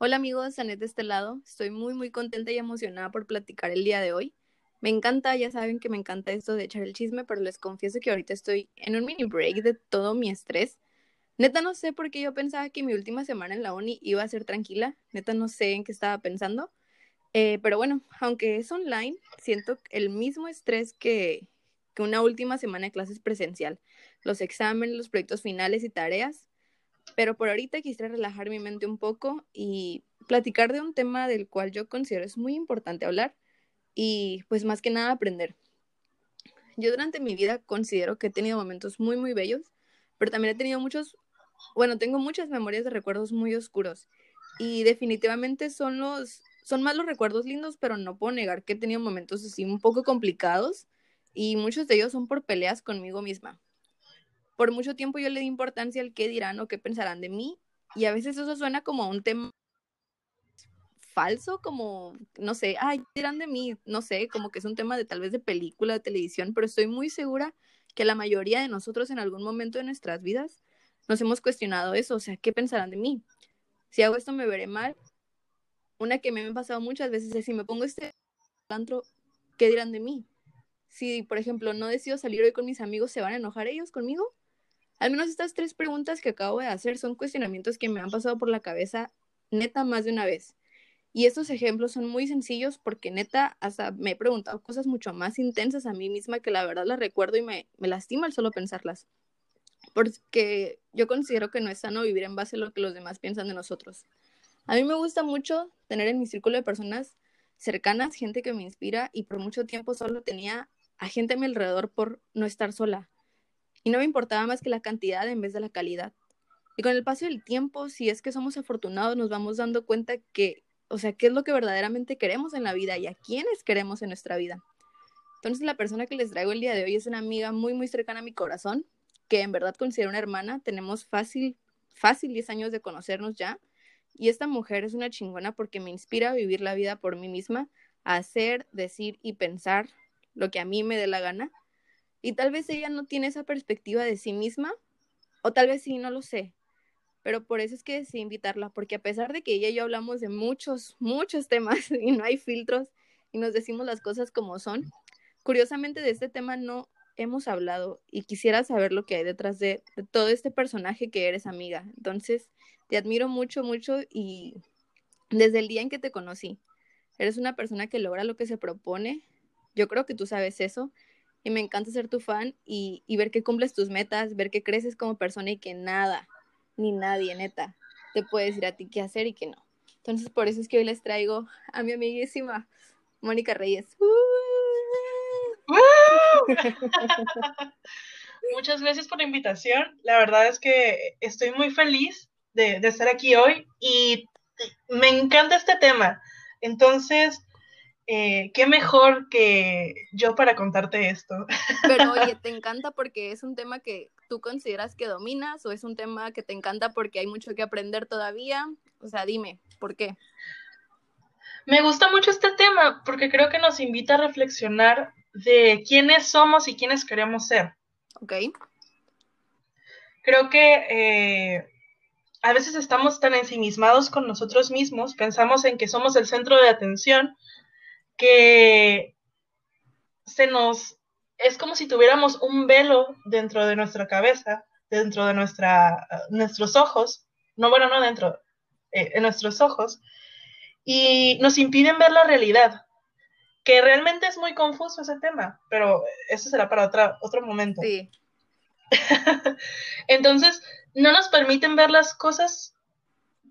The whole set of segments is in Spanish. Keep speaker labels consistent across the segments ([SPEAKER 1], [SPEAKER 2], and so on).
[SPEAKER 1] Hola amigos, Anet de este lado. Estoy muy muy contenta y emocionada por platicar el día de hoy. Me encanta, ya saben que me encanta esto de echar el chisme, pero les confieso que ahorita estoy en un mini break de todo mi estrés. Neta no sé por qué yo pensaba que mi última semana en la uni iba a ser tranquila. Neta no sé en qué estaba pensando. Eh, pero bueno, aunque es online, siento el mismo estrés que, que una última semana de clases presencial. Los exámenes, los proyectos finales y tareas pero por ahorita quisiera relajar mi mente un poco y platicar de un tema del cual yo considero es muy importante hablar y pues más que nada aprender. Yo durante mi vida considero que he tenido momentos muy muy bellos, pero también he tenido muchos, bueno, tengo muchas memorias de recuerdos muy oscuros y definitivamente son los son más los recuerdos lindos, pero no puedo negar que he tenido momentos así un poco complicados y muchos de ellos son por peleas conmigo misma por mucho tiempo yo le di importancia al qué dirán o qué pensarán de mí y a veces eso suena como un tema falso, como, no sé, ay, ¿qué dirán de mí? No sé, como que es un tema de tal vez de película, de televisión, pero estoy muy segura que la mayoría de nosotros en algún momento de nuestras vidas nos hemos cuestionado eso, o sea, ¿qué pensarán de mí? Si hago esto me veré mal. Una que me ha pasado muchas veces es si me pongo este antro, ¿qué dirán de mí? Si, por ejemplo, no decido salir hoy con mis amigos, ¿se van a enojar ellos conmigo? Al menos estas tres preguntas que acabo de hacer son cuestionamientos que me han pasado por la cabeza neta más de una vez. Y estos ejemplos son muy sencillos porque neta hasta me he preguntado cosas mucho más intensas a mí misma que la verdad las recuerdo y me, me lastima el solo pensarlas. Porque yo considero que no es sano vivir en base a lo que los demás piensan de nosotros. A mí me gusta mucho tener en mi círculo de personas cercanas gente que me inspira y por mucho tiempo solo tenía a gente a mi alrededor por no estar sola y no me importaba más que la cantidad en vez de la calidad. Y con el paso del tiempo, si es que somos afortunados, nos vamos dando cuenta que, o sea, qué es lo que verdaderamente queremos en la vida y a quiénes queremos en nuestra vida. Entonces, la persona que les traigo el día de hoy es una amiga muy, muy cercana a mi corazón, que en verdad considero una hermana. Tenemos fácil, fácil 10 años de conocernos ya. Y esta mujer es una chingona porque me inspira a vivir la vida por mí misma, a hacer, decir y pensar lo que a mí me dé la gana y tal vez ella no tiene esa perspectiva de sí misma, o tal vez sí, no lo sé. Pero por eso es que decidí invitarla, porque a pesar de que ella y yo hablamos de muchos, muchos temas y no hay filtros y nos decimos las cosas como son, curiosamente de este tema no hemos hablado y quisiera saber lo que hay detrás de, de todo este personaje que eres amiga. Entonces, te admiro mucho, mucho y desde el día en que te conocí, eres una persona que logra lo que se propone. Yo creo que tú sabes eso y me encanta ser tu fan y, ver que cumples tus metas, ver que creces como persona y que nada, ni nadie, neta, te puede decir a ti qué hacer y qué no. Entonces, por eso es que hoy les traigo a mi amiguísima Mónica Reyes.
[SPEAKER 2] Muchas gracias por la invitación. La verdad es que estoy muy feliz de, de estar aquí hoy y me encanta este tema. Entonces, eh, qué mejor que yo para contarte esto.
[SPEAKER 1] Pero oye, ¿te encanta porque es un tema que tú consideras que dominas o es un tema que te encanta porque hay mucho que aprender todavía? O sea, dime, ¿por qué?
[SPEAKER 2] Me gusta mucho este tema porque creo que nos invita a reflexionar de quiénes somos y quiénes queremos ser.
[SPEAKER 1] Ok.
[SPEAKER 2] Creo que eh, a veces estamos tan ensimismados con nosotros mismos, pensamos en que somos el centro de atención que se nos, es como si tuviéramos un velo dentro de nuestra cabeza, dentro de nuestra, nuestros ojos, no bueno, no dentro, eh, en nuestros ojos, y nos impiden ver la realidad, que realmente es muy confuso ese tema, pero eso será para otra, otro momento.
[SPEAKER 1] Sí.
[SPEAKER 2] Entonces, no nos permiten ver las cosas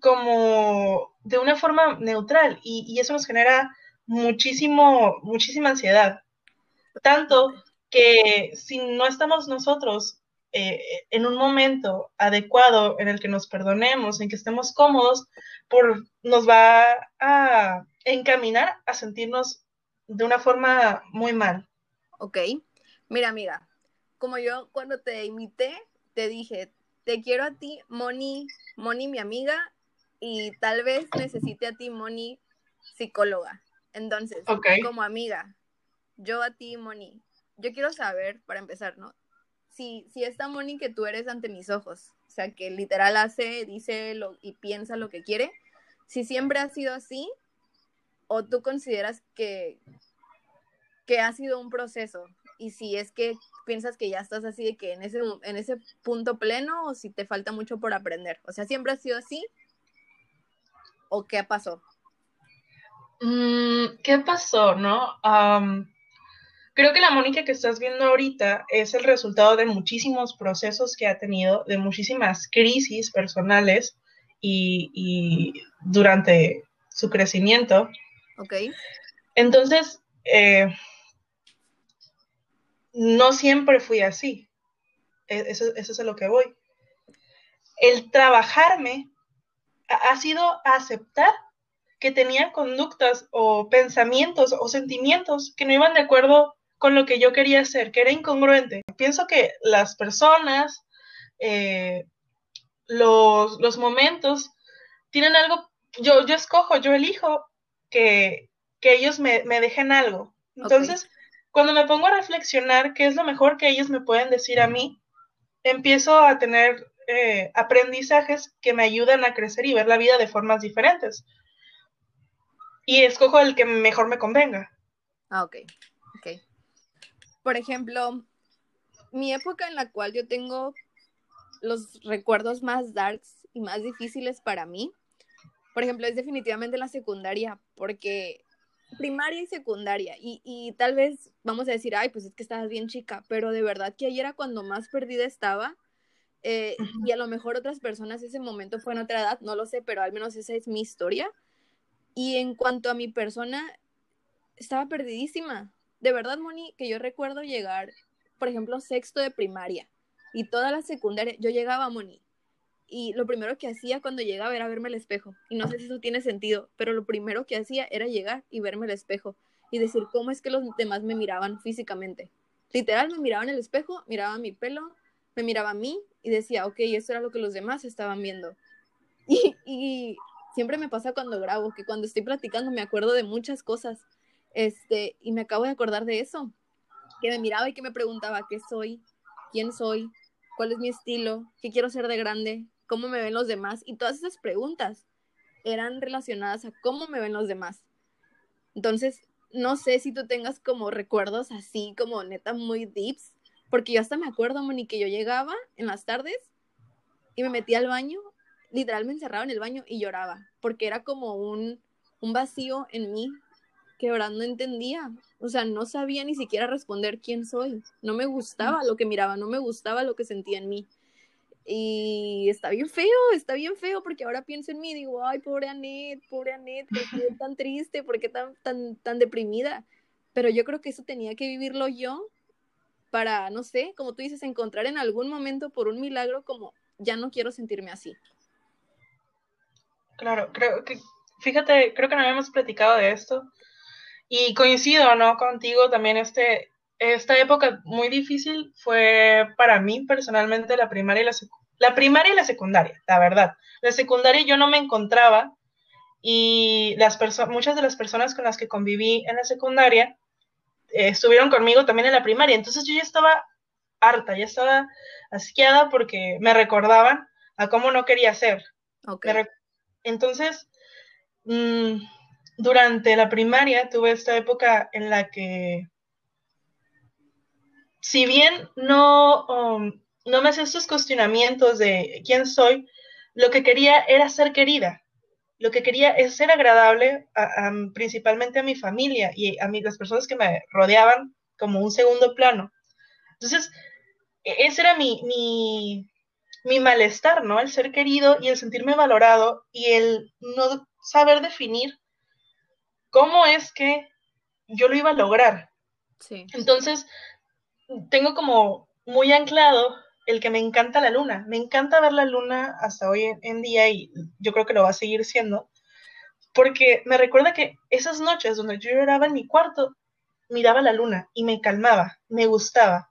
[SPEAKER 2] como de una forma neutral y, y eso nos genera muchísimo, muchísima ansiedad. Tanto que si no estamos nosotros eh, en un momento adecuado en el que nos perdonemos, en que estemos cómodos, por, nos va a encaminar a sentirnos de una forma muy mal.
[SPEAKER 1] Ok. Mira, mira, como yo cuando te imité, te dije, te quiero a ti, Moni, Moni, mi amiga, y tal vez necesite a ti, Moni, psicóloga. Entonces, como amiga, yo a ti, Moni, yo quiero saber, para empezar, ¿no? Si, si esta Moni que tú eres ante mis ojos, o sea, que literal hace, dice lo, y piensa lo que quiere, si siempre ha sido así o tú consideras que, que ha sido un proceso y si es que piensas que ya estás así de que en ese, en ese punto pleno o si te falta mucho por aprender. O sea, ¿siempre ha sido así? ¿O qué pasó?
[SPEAKER 2] Mm, ¿Qué pasó, no? creo que la Mónica que estás viendo ahorita es el resultado de muchísimos procesos que ha tenido, de muchísimas crisis personales y, durante su crecimiento.
[SPEAKER 1] Ok.
[SPEAKER 2] Entonces, eh, no siempre fui así. E, eso, eso es a lo que voy. El trabajarme ha sido aceptar que tenía conductas o pensamientos o sentimientos que no iban de acuerdo con lo que yo quería hacer, que era incongruente. Pienso que las personas, eh, los, los, momentos, tienen algo, yo, yo escojo, yo elijo que, que ellos me, me, dejen algo. Entonces, cuando me pongo a reflexionar qué es lo mejor que ellos me pueden decir a mí, empiezo a tener eh, aprendizajes que me ayudan a crecer y ver la vida de formas diferentes. Y escojo el que mejor me convenga.
[SPEAKER 1] Ah, ok. Ok. Por ejemplo, mi época en la cual yo tengo los recuerdos más darks y más difíciles para mí, por ejemplo, es definitivamente la secundaria, porque primaria y secundaria. Y, tal vez vamos a decir, ay, pues es que estabas bien chica, pero de verdad que ayer era cuando más perdida estaba. Eh, y a lo mejor otras personas ese momento fue en otra edad, no lo sé, pero al menos esa es mi historia. Y en cuanto a mi persona, estaba perdidísima. De verdad, Moni, que yo recuerdo llegar, por ejemplo, sexto de primaria y toda la secundaria, yo llegaba a Moni y lo primero que hacía cuando llegaba era verme el espejo. Y no sé si eso tiene sentido, pero lo primero que hacía era llegar y verme el espejo y decir cómo es que los demás me miraban físicamente. Literal, me miraba en el espejo, miraba mi pelo, me miraba a mí y decía, ok, eso era lo que los demás estaban viendo. Y siempre me pasa cuando grabo, que cuando estoy platicando me acuerdo de muchas cosas. Este, y me acabo de acordar de eso, que me miraba y que me preguntaba qué soy, quién soy, cuál es mi estilo, qué quiero ser de grande, cómo me ven los demás y todas esas preguntas eran relacionadas a cómo me ven los demás. Entonces, no sé si tú tengas como recuerdos así, como neta muy deeps, porque yo hasta me acuerdo, Moni, que yo llegaba en las tardes y me metía al baño, literal me encerraba en el baño y lloraba, porque era como un, un vacío en mí que ahora no entendía. O sea, no sabía ni siquiera responder quién soy. No me gustaba lo que miraba, no me gustaba lo que sentía en mí. Y está bien feo, está bien feo, porque ahora pienso en mí y digo, ay, pobre Anet, pobre Anet, ¿por qué tan triste? ¿Por qué tan, tan, tan deprimida? Pero yo creo que eso tenía que vivirlo yo para, no sé, como tú dices, encontrar en algún momento por un milagro como, ya no quiero sentirme así.
[SPEAKER 2] Claro, creo que, fíjate, creo que no habíamos platicado de esto. Y coincido, ¿no? Contigo también este, esta época muy difícil fue para mí personalmente la primaria y la, la primaria y la secundaria, la verdad. La secundaria yo no me encontraba y las muchas de las personas con las que conviví en la secundaria eh, estuvieron conmigo también en la primaria. Entonces yo ya estaba harta, ya estaba asqueada porque me recordaban a cómo no quería ser. Entonces, mm, durante la primaria tuve esta época en la que si bien no, um, no me hacía estos cuestionamientos de quién soy, lo que quería era ser querida. Lo que quería es ser agradable, principalmente a mi familia y a las personas que me rodeaban como un segundo plano. Entonces, e, ese era mi, mi, mi malestar, ¿no? El ser querido y el sentirme valorado y el no saber definir cómo es que yo lo iba a lograr.
[SPEAKER 1] Sí.
[SPEAKER 2] Entonces, tengo como muy anclado el que me encanta la luna. Me encanta ver la luna hasta hoy en día y yo creo que lo va a seguir siendo. Porque me recuerda que esas noches donde yo lloraba en mi cuarto, miraba la luna y me calmaba, me gustaba.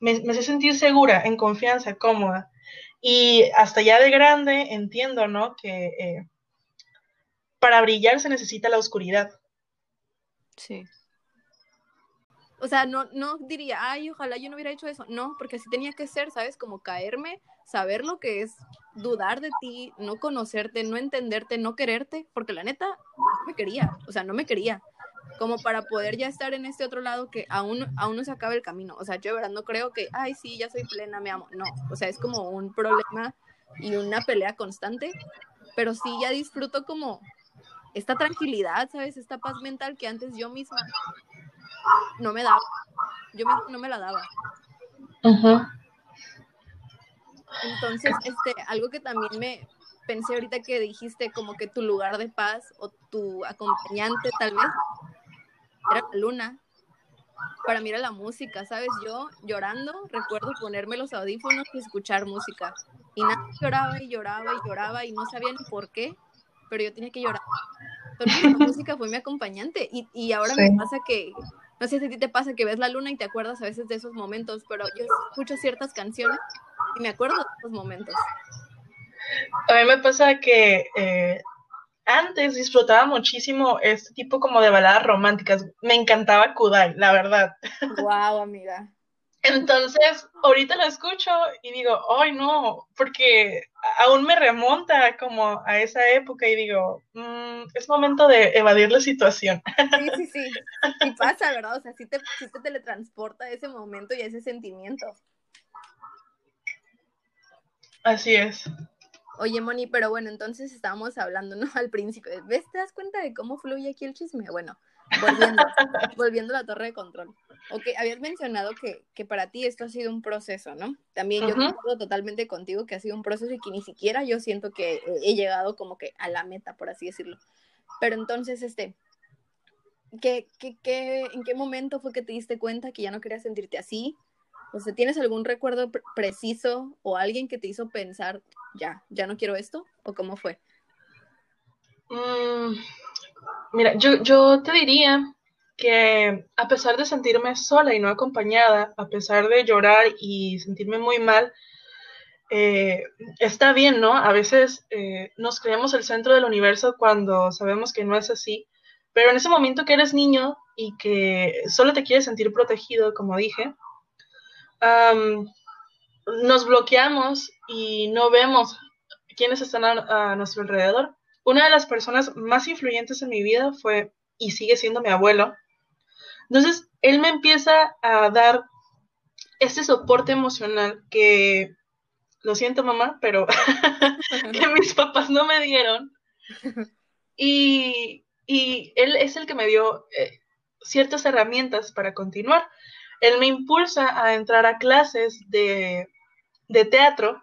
[SPEAKER 2] Me, me hacía sentir segura, en confianza, cómoda. Y hasta ya de grande entiendo, ¿no? Que eh, para brillar se necesita la oscuridad.
[SPEAKER 1] Sí o sea, no, no diría, ay, ojalá yo no hubiera hecho eso. No, porque así tenía que ser, ¿sabes? Como caerme, saber lo que es dudar de ti, no conocerte, no entenderte, no quererte, porque la neta no me quería, o sea, no me quería. Como para poder ya estar en este otro lado que aún, aún no se acaba el camino. O sea, yo de verdad no creo que, ay, sí, ya soy plena, me amo. No, o sea, es como un problema y una pelea constante, pero sí ya disfruto como esta tranquilidad, ¿sabes? Esta paz mental que antes yo misma no me daba. Yo no me la daba. Entonces, este, algo que también me pensé ahorita que dijiste, como que tu lugar de paz o tu acompañante tal vez era la luna. Para mí era la música, ¿sabes? Yo llorando, recuerdo ponerme los audífonos y escuchar música. Y nada, lloraba y lloraba y lloraba y no sabía ni por qué, pero yo tenía que llorar. Entonces la música fue mi acompañante y, y ahora me pasa que no sé si a ti te pasa que ves la luna y te acuerdas a veces de esos momentos, pero yo escucho ciertas canciones y me acuerdo de esos momentos.
[SPEAKER 2] A mí me pasa que eh, antes disfrutaba muchísimo este tipo como de baladas románticas. Me encantaba Kudai, la verdad.
[SPEAKER 1] Wow, amiga.
[SPEAKER 2] Entonces, ahorita lo escucho y digo, ay no, porque aún me remonta como a esa época y digo, mm, es momento de evadir la situación.
[SPEAKER 1] Sí, sí, sí. Y pasa, ¿verdad? O sea, sí te, sí te teletransporta a ese momento y a ese sentimiento.
[SPEAKER 2] Así es.
[SPEAKER 1] Oye, Moni, pero bueno, entonces estábamos hablando, ¿no? Al principio. ¿Ves? ¿Te das cuenta de cómo fluye aquí el chisme? Bueno, volviendo, volviendo a la torre de control. Ok, habías mencionado que, que, para ti esto ha sido un proceso, ¿no? También yo concuerdo totalmente contigo que ha sido un proceso y que ni siquiera yo siento que he llegado como que a la meta, por así decirlo. Pero entonces, este, ¿qué, qué, qué, ¿en qué momento fue que te diste cuenta que ya no querías sentirte así? O sea, ¿tienes algún recuerdo preciso o alguien que te hizo pensar, ya, ya no quiero esto? ¿O cómo fue?
[SPEAKER 2] Mm, mira, yo, yo te diría que a pesar de sentirme sola y no acompañada, a pesar de llorar y sentirme muy mal, eh, está bien, ¿no? A veces eh, nos creemos el centro del universo cuando sabemos que no es así, pero en ese momento que eres niño y que solo te quieres sentir protegido, como dije, nos bloqueamos y no vemos quiénes están a, nuestro alrededor. Una de las personas más influyentes en mi vida fue y sigue siendo mi abuelo. Entonces, él me empieza a dar este soporte emocional que, lo siento mamá, pero que mis papás no me dieron. Y, él es el que me dio eh, ciertas herramientas para continuar él me impulsa a entrar a clases de, teatro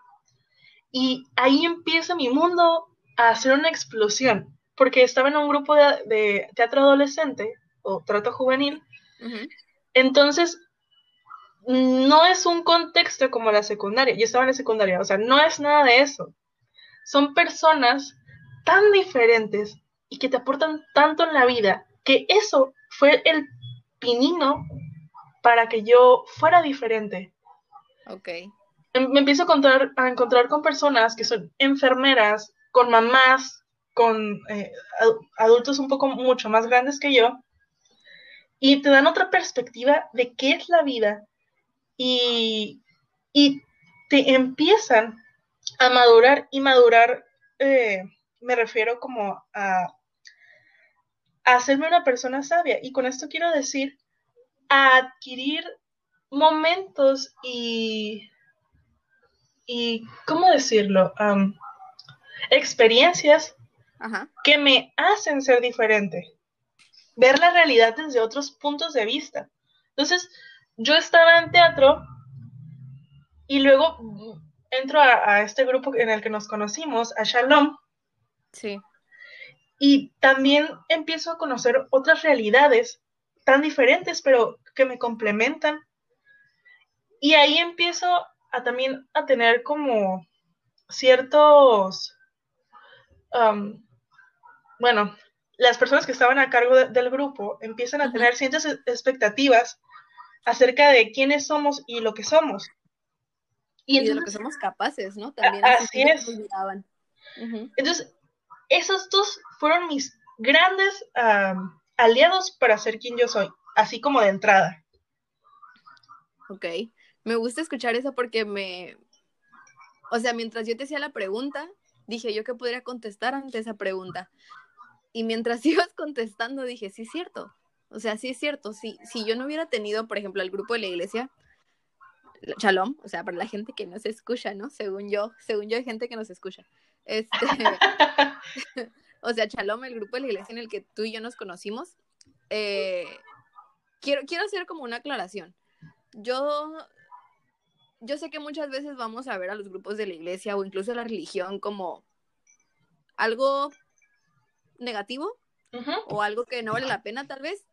[SPEAKER 2] y ahí empieza mi mundo a hacer una explosión, porque estaba en un grupo de, teatro adolescente o trato juvenil. Entonces, no es un contexto como la secundaria. Yo estaba en la secundaria, o sea, no es nada de eso. Son personas tan diferentes y que te aportan tanto en la vida que eso fue el pinino para que yo fuera diferente.
[SPEAKER 1] Ok.
[SPEAKER 2] Em, me empiezo a encontrar, a encontrar con personas que son enfermeras, con mamás, con eh, adultos un poco mucho más grandes que yo, y te dan otra perspectiva de qué es la vida y, y te empiezan a madurar y madurar, eh, me refiero como a, a hacerme una persona sabia. Y con esto quiero decir a adquirir momentos y, y ¿cómo decirlo? experiencias que me hacen ser diferente. Ver la realidad desde otros puntos de vista. Entonces, yo estaba en teatro y luego entro a, a, este grupo en el que nos conocimos, a Shalom.
[SPEAKER 1] Sí.
[SPEAKER 2] Y también empiezo a conocer otras realidades tan diferentes, pero que me complementan. Y ahí empiezo a también a tener como ciertos, bueno, las personas que estaban a cargo del grupo empiezan a tener ciertas e-, expectativas acerca de quiénes somos y lo que somos.
[SPEAKER 1] Y, de lo que somos capaces, ¿no? También.
[SPEAKER 2] Así es. Entonces, esos dos fueron mis grandes aliados para ser quien yo soy, así como de entrada.
[SPEAKER 1] Ok, me gusta escuchar eso porque me, o sea, mientras yo te hacía la pregunta, dije yo que podría contestar ante esa pregunta. Y mientras ibas contestando, dije, sí es cierto. O sea, sí es cierto. Si, si yo no hubiera tenido, por ejemplo, el grupo de la iglesia, Shalom, o sea, para la gente que nos escucha, ¿no? Según yo, según yo hay gente que nos escucha. Este, o sea, Shalom, el grupo de la iglesia en el que tú y yo nos conocimos, eh, quiero, quiero hacer como una aclaración. Yo, yo sé que muchas veces vamos a ver a los grupos de la iglesia o incluso a la religión como algo negativo o algo que no vale la pena tal vez.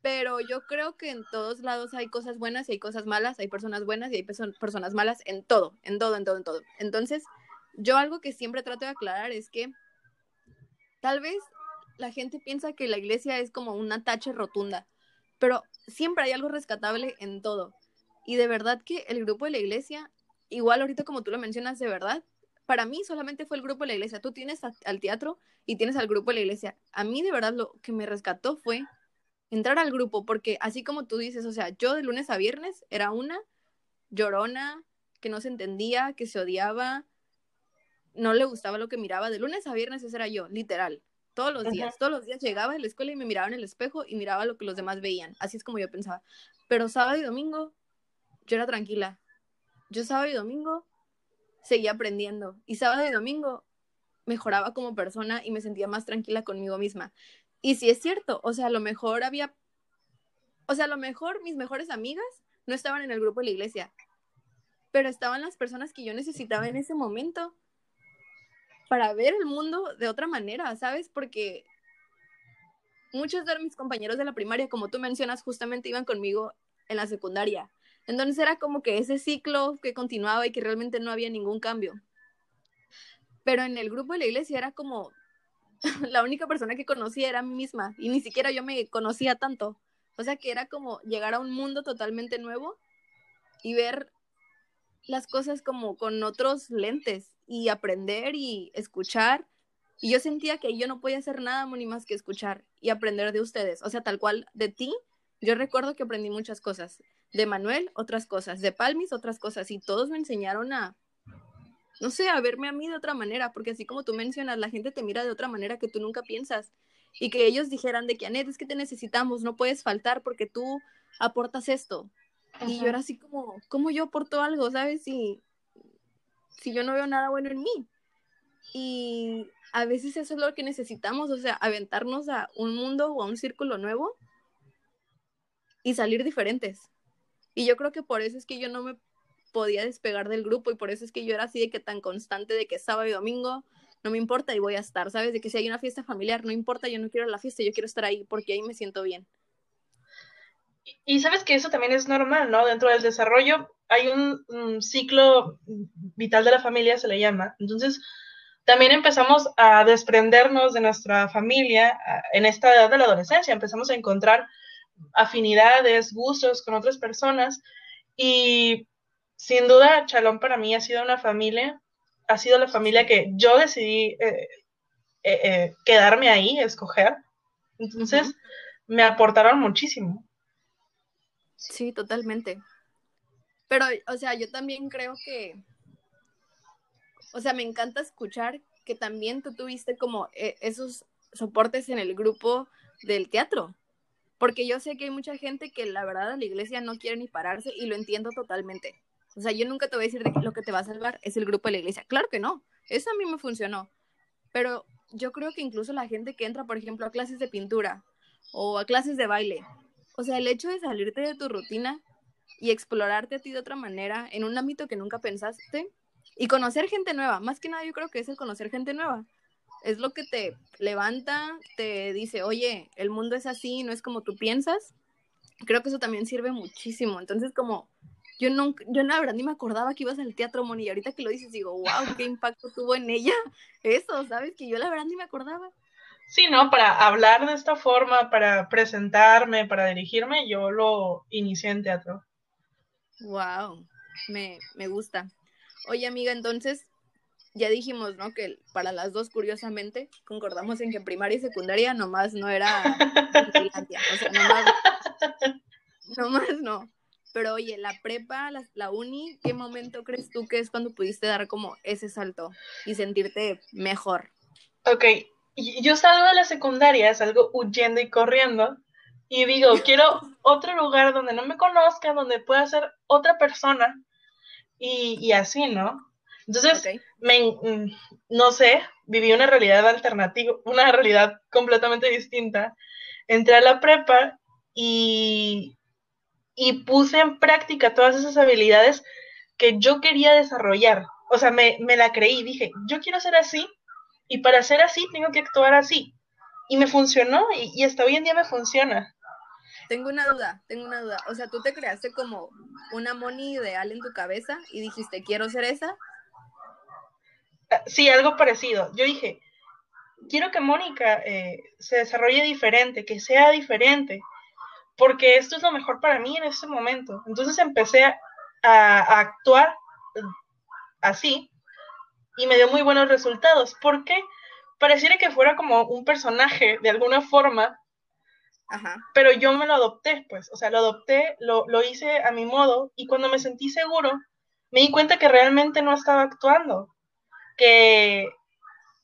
[SPEAKER 1] Pero yo creo que en todos lados hay cosas buenas y hay cosas malas, hay personas buenas y hay personas malas en todo, en todo, en todo, en todo. Entonces, yo algo que siempre trato de aclarar es que tal vez la gente piensa que la iglesia es como una tache rotunda, pero siempre hay algo rescatable en todo. Y de verdad que el grupo de la iglesia, igual ahorita como tú lo mencionas, de verdad, para mí solamente fue el grupo de la iglesia. Tú tienes al teatro y tienes al grupo de la iglesia. A mí de verdad lo que me rescató fue entrar al grupo, porque así como tú dices, o sea, yo de lunes a viernes era una llorona que no se entendía, que se odiaba, no le gustaba lo que miraba. De lunes a viernes esa era yo, literal. Todos los días, todos los días llegaba a la escuela y me miraba en el espejo y miraba lo que los demás veían. Así es como yo pensaba. Pero sábado y domingo, yo era tranquila. Yo sábado y domingo seguía aprendiendo. Y sábado y domingo mejoraba como persona y me sentía más tranquila conmigo misma. Y si es cierto, o sea, a lo mejor había, o sea, a lo mejor mis mejores amigas no estaban en el grupo de la iglesia, pero estaban las personas que yo necesitaba en ese momento para ver el mundo de otra manera, ¿sabes? Porque muchos de mis compañeros de la primaria, como tú mencionas, justamente iban conmigo en la secundaria. Entonces era como que ese ciclo que continuaba y que realmente no había ningún cambio. Pero en el grupo de la iglesia era como, la única persona que conocía era a mí misma y ni siquiera yo me conocía tanto. O sea que era como llegar a un mundo totalmente nuevo y ver las cosas como con otros lentes y aprender y escuchar. Y yo sentía que yo no podía hacer nada ni más que escuchar y aprender de ustedes. O sea, tal cual de ti, yo recuerdo que aprendí muchas cosas. De Manuel, otras cosas. De Palmis, otras cosas. Y todos me enseñaron a, no sé, a verme a mí de otra manera, porque así como tú mencionas, la gente te mira de otra manera que tú nunca piensas. Y que ellos dijeran de que, Anet, es que te necesitamos, no puedes faltar porque tú aportas esto. Y yo era así como, ¿cómo yo aporto algo, sabes? Si, si yo no veo nada bueno en mí. Y a veces eso es lo que necesitamos, o sea, aventarnos a un mundo o a un círculo nuevo y salir diferentes. Y yo creo que por eso es que yo no me podía despegar del grupo y por eso es que yo era así de que tan constante de que sábado y domingo no me importa y voy a estar, ¿sabes? De que si hay una fiesta familiar, no importa, yo no quiero la fiesta, yo quiero estar ahí porque ahí me siento bien.
[SPEAKER 2] Y sabes que eso también es normal, ¿no? Dentro del desarrollo hay un, ciclo vital de la familia, se le llama. Entonces, también empezamos a desprendernos de nuestra familia en esta edad de la adolescencia, empezamos a encontrar afinidades, gustos con otras personas y sin duda, Chalón para mí ha sido una familia, ha sido la familia que yo decidí eh, eh, eh, quedarme ahí, escoger. Entonces, me aportaron muchísimo.
[SPEAKER 1] Sí, totalmente. Pero, o sea, yo también creo que, o sea, me encanta escuchar que también tú tuviste como esos soportes en el grupo del teatro. Porque yo sé que hay mucha gente que la verdad la iglesia no quiere ni pararse y lo entiendo totalmente. O sea, yo nunca te voy a decir que lo que te va a salvar es el grupo de la iglesia. Claro que no. Eso a mí me funcionó. Pero yo creo que incluso la gente que entra, por ejemplo, a clases de pintura o a clases de baile, o sea, el hecho de salirte de tu rutina y explorarte a ti de otra manera en un ámbito que nunca pensaste y conocer gente nueva, más que nada yo creo que es el conocer gente nueva. Es lo que te levanta, te dice, oye, el mundo es así, no es como tú piensas. Creo que eso también sirve muchísimo. Entonces, como yo no, yo la verdad ni me acordaba que ibas al teatro, Moni, y ahorita que lo dices digo, wow, qué impacto tuvo en ella eso, ¿sabes? Que yo la verdad ni me acordaba.
[SPEAKER 2] Sí, ¿no? Para hablar de esta forma, para presentarme, para dirigirme, yo lo inicié en teatro.
[SPEAKER 1] Wow, me, me gusta. Oye, amiga, entonces, ya dijimos, ¿no? Que para las dos, curiosamente, concordamos en que primaria y secundaria nomás no era o sea, nomás, nomás no Pero oye, la prepa, la, la, uni, ¿qué momento crees tú que es cuando pudiste dar como ese salto y sentirte mejor?
[SPEAKER 2] Ok, yo salgo de la secundaria, salgo huyendo y corriendo y digo, quiero otro lugar donde no me conozcan, donde pueda ser otra persona y, y así, ¿no? Entonces, me, mm, no sé, viví una realidad alternativa, una realidad completamente distinta. Entré a la prepa y, y puse en práctica todas esas habilidades que yo quería desarrollar. O sea, me, me la creí, dije, yo quiero ser así y para ser así tengo que actuar así. Y me funcionó y, y hasta hoy en día me funciona.
[SPEAKER 1] Tengo una duda, tengo una duda. O sea, tú te creaste como una Moni ideal en tu cabeza y dijiste, quiero ser esa.
[SPEAKER 2] Ah, sí, algo parecido. Yo dije, quiero que Mónica eh, se desarrolle diferente, que sea diferente, porque esto es lo mejor para mí en este momento. Entonces empecé a, a actuar así y me dio muy buenos resultados. porque Pareciera que fuera como un personaje de alguna forma pero yo me lo adopté, pues, o sea, lo adopté, lo, lo hice a mi modo y cuando me sentí seguro, me di cuenta que realmente no estaba actuando, que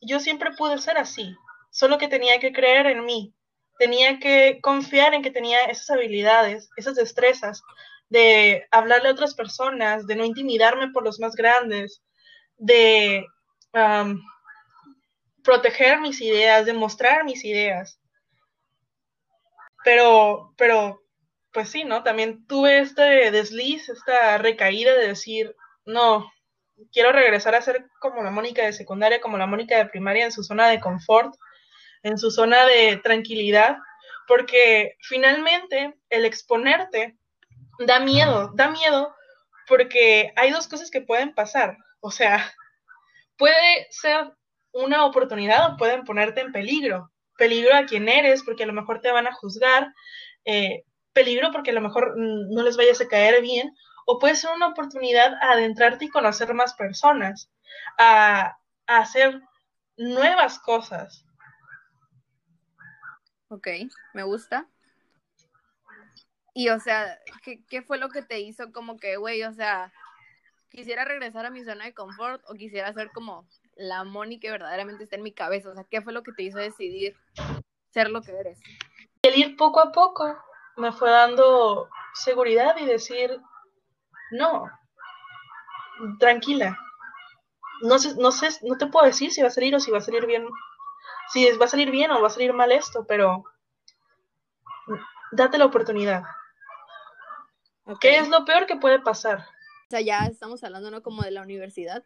[SPEAKER 2] yo siempre pude ser así, solo que tenía que creer en mí, tenía que confiar en que tenía esas habilidades, esas destrezas de hablarle a otras personas, de no intimidarme por los más grandes, de proteger mis ideas, de mostrar mis ideas. Pero, pero, pues sí, ¿no? También tuve este desliz, esta recaída de decir, no, quiero regresar a ser como la Mónica de secundaria, como la Mónica de primaria en su zona de confort, en su zona de tranquilidad, porque finalmente el exponerte da miedo, da miedo porque hay dos cosas que pueden pasar. O sea, puede ser una oportunidad o pueden ponerte en peligro peligro a quien eres, porque a lo mejor te van a juzgar, eh, peligro porque a lo mejor no les vayas a caer bien, o puede ser una oportunidad a adentrarte y conocer más personas, a, hacer nuevas cosas.
[SPEAKER 1] Ok, me gusta. Y o sea, ¿qué, ¿qué, fue lo que te hizo como que, güey, o sea, quisiera regresar a mi zona de confort o quisiera ser como la Moni que verdaderamente está en mi cabeza? O sea, ¿qué fue lo que te hizo decidir ser lo que eres?
[SPEAKER 2] El ir poco a poco me fue dando seguridad y decir, no, tranquila. No sé, no sé, no te puedo decir si va a salir o si va a salir bien, si va a salir bien o va a salir mal esto, pero date la oportunidad. ¿Qué es lo peor que puede pasar?
[SPEAKER 1] Sea, ya estamos hablando, ¿no? Como de la universidad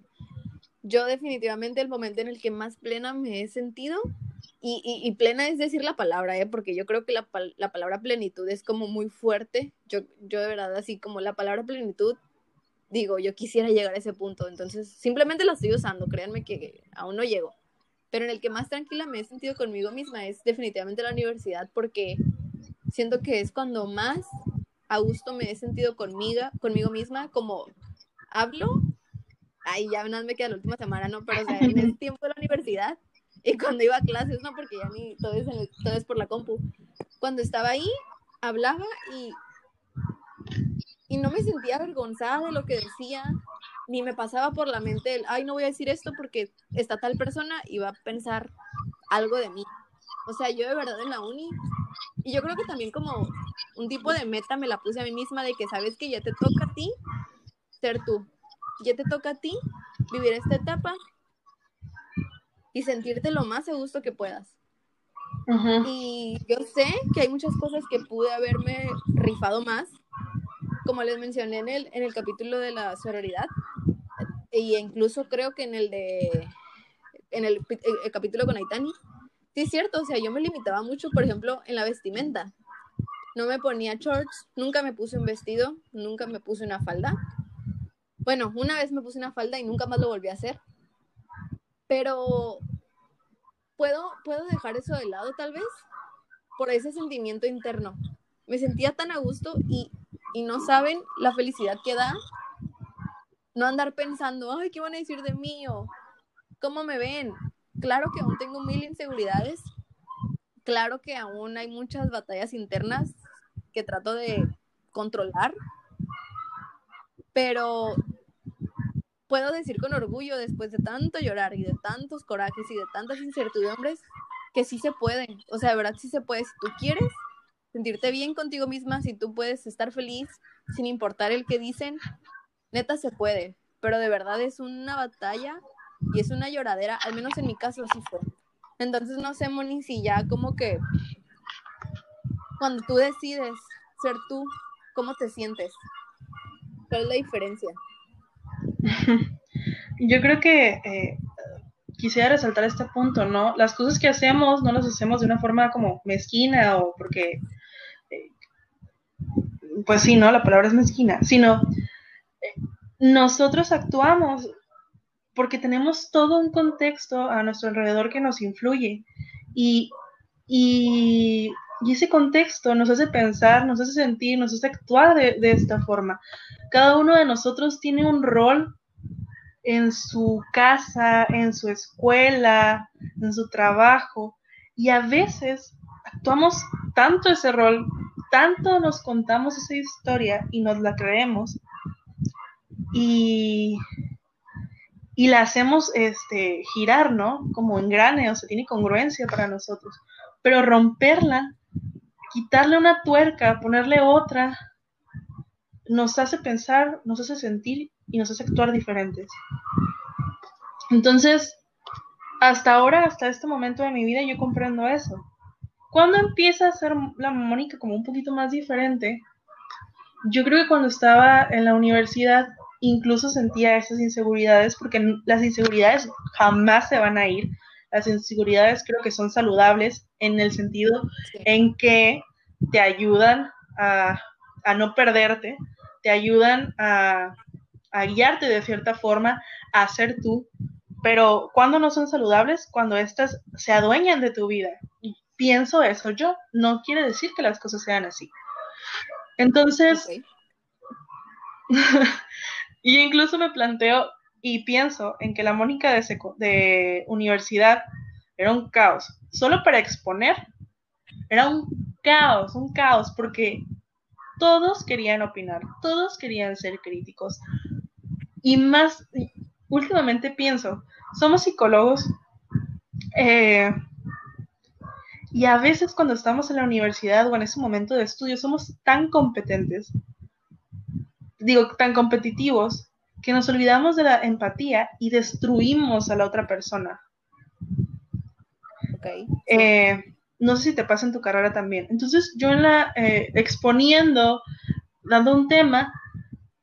[SPEAKER 1] yo definitivamente el momento en el que más plena me he sentido, y, y, plena es decir la palabra, ¿eh? porque yo creo que la, la, palabra plenitud es como muy fuerte, yo, yo de verdad así como la palabra plenitud, digo, yo quisiera llegar a ese punto, entonces simplemente la estoy usando, créanme que aún no llego, pero en el que más tranquila me he sentido conmigo misma es definitivamente la universidad, porque siento que es cuando más a gusto me he sentido conmigo, conmigo misma, como hablo ay, ya nada me queda la última semana, no, pero o sea, en el tiempo de la universidad y cuando iba a clases, no, porque ya ni todo es, todo es por la compu. Cuando estaba ahí, hablaba y, y no me sentía avergonzada de lo que decía, ni me pasaba por la mente el, ay, no voy a decir esto porque está tal persona y va a pensar algo de mí. O sea, yo de verdad en la uni, y yo creo que también como un tipo de meta me la puse a mí misma de que sabes que ya te toca a ti ser tú ya te toca a ti vivir esta etapa y sentirte lo más a gusto que puedas. Y yo sé que hay muchas cosas que pude haberme rifado más, como les mencioné en el, en el capítulo de la sororidad, e incluso creo que en el de en el, el capítulo con Aitani. Sí, es cierto, o sea, yo me limitaba mucho, por ejemplo, en la vestimenta. No me ponía shorts, nunca me puse un vestido, nunca me puse una falda. Bueno, una vez me puse una falda y nunca más lo volví a hacer. Pero puedo, puedo dejar eso de lado tal vez por ese sentimiento interno. Me sentía tan a gusto y, y no saben la felicidad que da no andar pensando, ay, ¿qué van a decir de mí? o ¿cómo me ven? Claro que aún tengo mil inseguridades, claro que aún hay muchas batallas internas que trato de controlar, pero puedo decir con orgullo, después de tanto llorar y de tantos corajes y de tantas incertidumbres, que sí se puede. O sea, de verdad sí se puede. Si tú quieres sentirte bien contigo misma, si tú puedes estar feliz sin importar el que dicen, neta se puede. Pero de verdad es una batalla y es una lloradera, al menos en mi caso así fue. Entonces no sé, Moni, si ya como que cuando tú decides ser tú, ¿cómo te sientes? ¿Cuál es la diferencia?
[SPEAKER 2] Yo creo que eh, quisiera resaltar este punto, ¿no? Las cosas que hacemos no las hacemos de una forma como mezquina o porque, eh, pues sí, ¿no? La palabra es mezquina, sino eh, nosotros actuamos porque tenemos todo un contexto a nuestro alrededor que nos influye y, y, ese contexto nos hace pensar, nos hace sentir, nos hace actuar de, de esta forma. Cada uno de nosotros tiene un rol en su casa, en su escuela, en su trabajo, y a veces actuamos tanto ese rol, tanto nos contamos esa historia y nos la creemos, y, y la hacemos este, girar, ¿no? Como engrane, o sea, tiene congruencia para nosotros. Pero romperla, quitarle una tuerca, ponerle otra, nos hace pensar, nos hace sentir y nos hace actuar diferentes. Entonces, hasta ahora, hasta este momento de mi vida, yo comprendo eso. Cuando empieza a ser la Mónica como un poquito más diferente, yo creo que cuando estaba en la universidad incluso sentía esas inseguridades, porque las inseguridades jamás se van a ir. Las inseguridades creo que son saludables en el sentido en que te ayudan a, a no perderte, te ayudan a, guiarte de cierta forma a ser tú, pero cuando no son saludables, cuando éstas se adueñan de tu vida. pienso eso yo, no quiere decir que las cosas sean así. Entonces, y incluso me planteo y pienso en que la Mónica de, de universidad era un caos. Solo para exponer, era un caos, un caos, porque todos querían opinar, todos querían ser críticos. Y más, últimamente pienso, somos psicólogos eh, y a veces cuando estamos en la universidad o en ese momento de estudio somos tan competentes, digo, tan competitivos, que nos olvidamos de la empatía y destruimos a la otra persona. Okay. Eh, no sé si te pasa en tu carrera también. Entonces yo en la eh, exponiendo, dando un tema,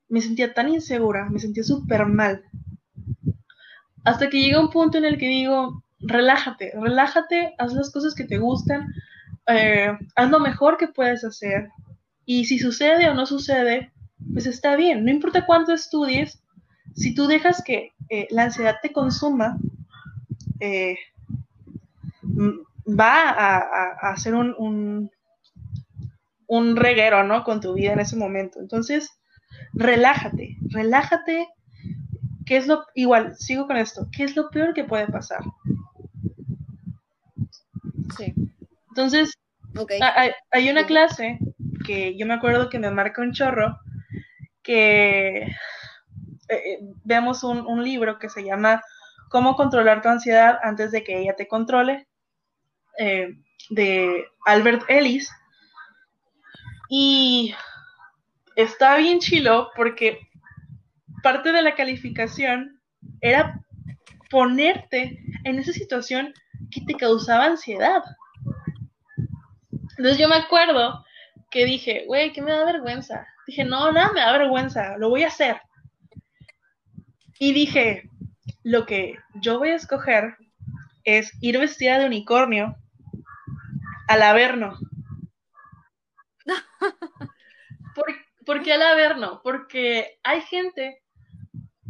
[SPEAKER 2] me sentía tan insegura, me sentía súper mal. Hasta que llega un punto en el que digo, relájate, relájate, haz las cosas que te gustan, eh, haz lo mejor que puedes hacer. Y si sucede o no sucede, pues está bien, no importa cuánto estudies, si tú dejas que eh, la ansiedad te consuma, va a, hacer un, un, reguero, ¿no? Con tu vida en ese momento. Entonces, relájate, relájate. ¿Qué es lo, igual, sigo con esto, ¿qué es lo peor que puede pasar? Sí. Entonces, hay, una clase que yo me acuerdo que me marca un chorro, que eh, eh, vemos un, un libro que se llama Cómo controlar tu ansiedad antes de que ella te controle, eh, de Albert Ellis. Y está bien chilo porque parte de la calificación era ponerte en esa situación que te causaba ansiedad. Entonces yo me acuerdo que dije, güey, ¿qué me da vergüenza? Dije, no, nada me da vergüenza, lo voy a hacer. Y dije, lo que yo voy a escoger es ir vestida de unicornio al Averno. ¿Por, qué al Averno? Porque hay gente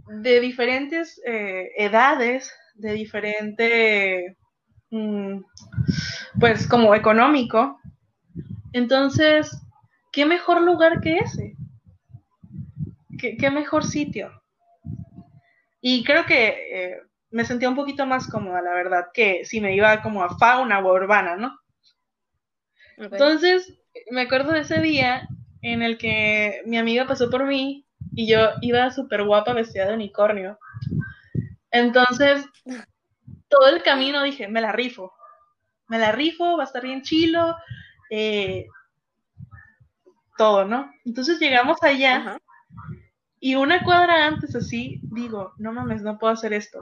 [SPEAKER 2] de diferentes eh, edades, de diferente, mm, pues como económico. Entonces, ¿qué mejor lugar que ese? ¿Qué, mejor sitio? Y creo que eh, me sentía un poquito más cómoda, la verdad, que si me iba como a fauna o urbana, ¿no? Entonces, me acuerdo de ese día en el que mi amiga pasó por mí y yo iba súper guapa vestida de unicornio. Entonces, todo el camino dije, me la rifo, me la rifo, va a estar bien chilo, eh, todo, ¿no? Entonces llegamos allá y una cuadra antes así, digo, no mames, no puedo hacer esto.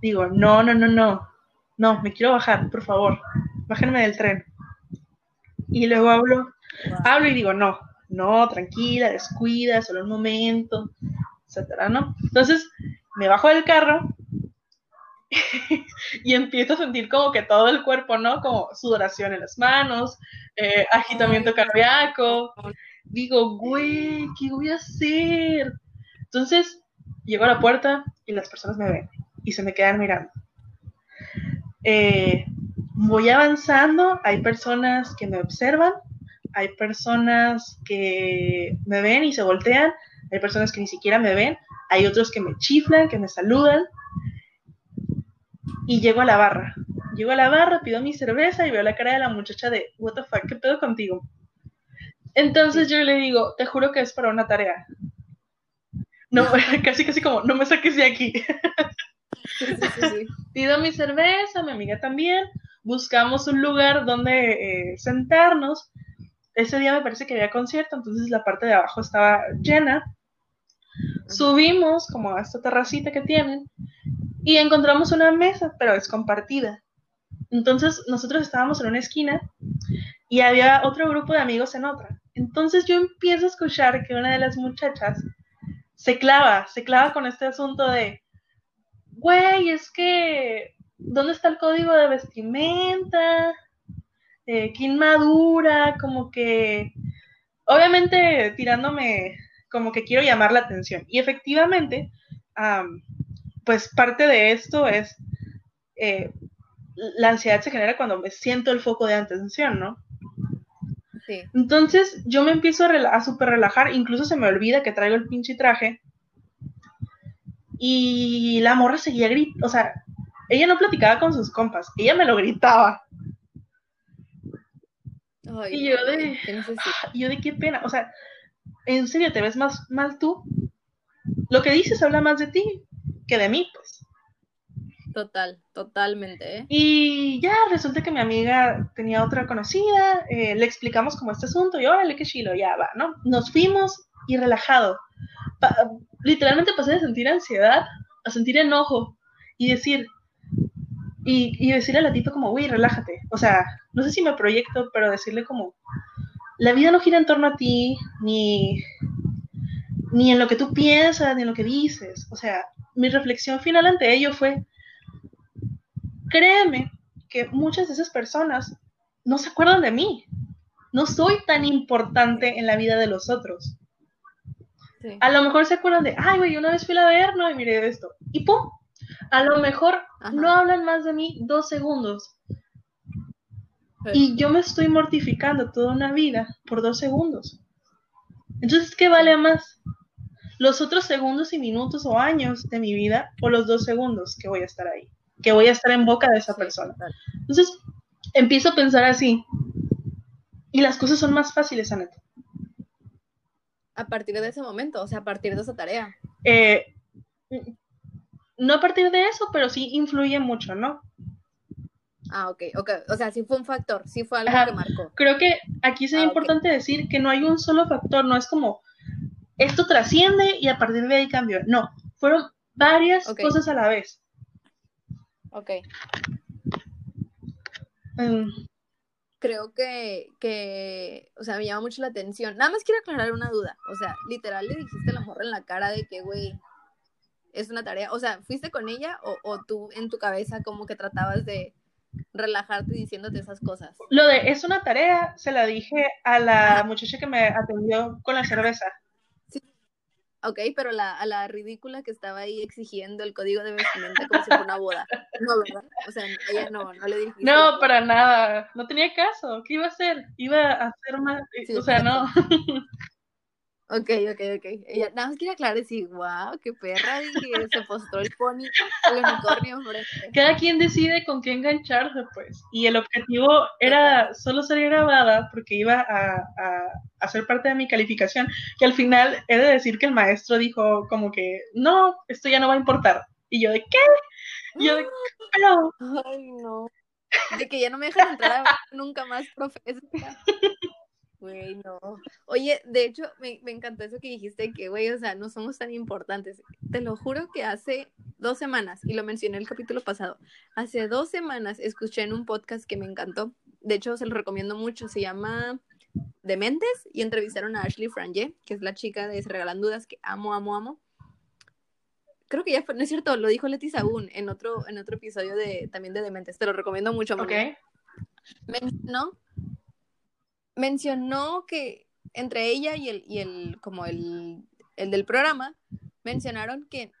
[SPEAKER 2] Digo, no, no, no, no, no, me quiero bajar, por favor, bájenme del tren. Y luego hablo, hablo y digo, no, no, tranquila, descuida, solo un momento, etcétera, ¿no? Entonces me bajo del carro y empiezo a sentir como que todo el cuerpo, ¿no? Como sudoración en las manos, eh, agitamiento cardíaco. Digo, güey, ¿qué voy a hacer? Entonces, llego a la puerta y las personas me ven y se me quedan mirando. Eh, voy avanzando, hay personas que me observan, hay personas que me ven y se voltean, hay personas que ni siquiera me ven, hay otros que me chiflan, que me saludan, y llego a la barra. Llego a la barra, pido mi cerveza y veo la cara de la muchacha de, what the fuck, ¿qué pedo contigo? Entonces yo le digo, te juro que es para una tarea. No, casi, casi como, no me saques de aquí. Pido mi cerveza, mi amiga también, buscamos un lugar donde eh, sentarnos. Ese día me parece que había concierto, entonces la parte de abajo estaba llena. Subimos como a esta terracita que tienen y encontramos una mesa, pero es compartida. Entonces nosotros estábamos en una esquina y había otro grupo de amigos en otra. Entonces yo empiezo a escuchar que una de las muchachas se clava, se clava con este asunto de, güey, es que, ¿dónde está el código de vestimenta? Eh, ¿Quién? Como que, obviamente tirándome, como que quiero llamar la atención. Y efectivamente, pues parte de esto es, eh, la ansiedad se genera cuando me siento el foco de atención, ¿no? Sí. Entonces yo me empiezo a, a super relajar, incluso se me olvida que traigo el pinche traje. Y la morra seguía gritando, o sea, ella no platicaba con sus compas, ella me lo gritaba. y yo de, yo de qué pena, o sea, en serio, ¿te ves más mal tú? Lo que dices habla más de ti que de mí, pues.
[SPEAKER 1] Total, totalmente. ¿eh?
[SPEAKER 2] Y ya resulta que mi amiga tenía otra conocida, eh, le explicamos como este asunto y órale, qué chilo, ya va, ¿no? Nos fuimos y relajado. literalmente pasé de sentir ansiedad a sentir enojo y decir, y, y decirle a la tipa como, güey, relájate. O sea, no sé si me proyecto, pero decirle como, la vida no gira en torno a ti, ni, ni en lo que tú piensas, ni en lo que dices. O sea, mi reflexión final ante ello fue, créeme que muchas de esas personas no se acuerdan de mí. No soy tan importante en la vida de los otros. A lo mejor se acuerdan de, ay, güey, una vez fui a ver, no, y miré esto. Y pum, a lo mejor no hablan más de mí dos segundos. Y yo me estoy mortificando toda una vida por dos segundos. Entonces, ¿qué vale más? Los otros segundos y minutos o años de mi vida o los dos segundos que voy a estar ahí, que voy a estar en boca de esa persona. Entonces, empiezo a pensar así y las cosas son más fáciles, Aneta.
[SPEAKER 1] A partir de ese momento, o sea, a partir de esa tarea.
[SPEAKER 2] Eh, no a partir de eso, pero sí influye mucho, ¿no?
[SPEAKER 1] Ah, ok, ok. O sea, sí fue un factor, sí fue algo que marcó.
[SPEAKER 2] Creo que aquí sería ah, importante decir que no hay un solo factor, no es como, esto trasciende y a partir de ahí cambió. No, fueron varias cosas a la vez.
[SPEAKER 1] Ok. Em. Creo que, que, o sea, me llama mucho la atención. Nada más quiero aclarar una duda. O sea, literal le dijiste a la morra en la cara de que, güey, es una tarea. O sea, ¿fuiste con ella o, o tú en tu cabeza como que tratabas de relajarte diciéndote esas cosas?
[SPEAKER 2] Lo de es una tarea se la dije a la muchacha que me atendió con la cerveza.
[SPEAKER 1] Ok, pero la, a la ridícula que estaba ahí exigiendo el código de vestimenta como si fuera una boda. No, ¿verdad? O sea, ella no, no le dije.
[SPEAKER 2] No, para nada. No tenía caso. ¿Qué iba a hacer? Iba a hacer más. o sea, no.
[SPEAKER 1] Ok, ok, ok. Ella, nada más quería aclarar, decir, wow, qué perra, dije, se postró el pony, el unicornio
[SPEAKER 2] Cada quien decide con qué engancharse, pues. Y el objetivo era solo ser grabada porque iba a, a, a, ser parte de mi calificación. Y al final he de decir que el maestro dijo como que, no, esto ya no va a importar. Y yo de, ¿qué? Y yo de,
[SPEAKER 1] pero... Ay, no. De que ya no me dejan entrar a nunca más, profe. Güey, no. Oye, de hecho, me, me, encantó eso que dijiste, que, güey, o sea, no somos tan importantes. Te lo juro que hace dos semanas, y lo mencioné en el capítulo pasado, hace dos semanas escuché en un podcast que me encantó. De hecho, se lo recomiendo mucho. Se llama Dementes y entrevistaron a Ashley Franje, que es la chica de Se Regalan Dudas, que amo, amo, amo. Creo que ya fue, no es cierto, lo dijo Leti Sagún en otro, en otro episodio de, también de Dementes. Te lo recomiendo mucho,
[SPEAKER 2] Ok.
[SPEAKER 1] Mencionó mencionó que entre ella y el, y el como el, el del programa, mencionaron que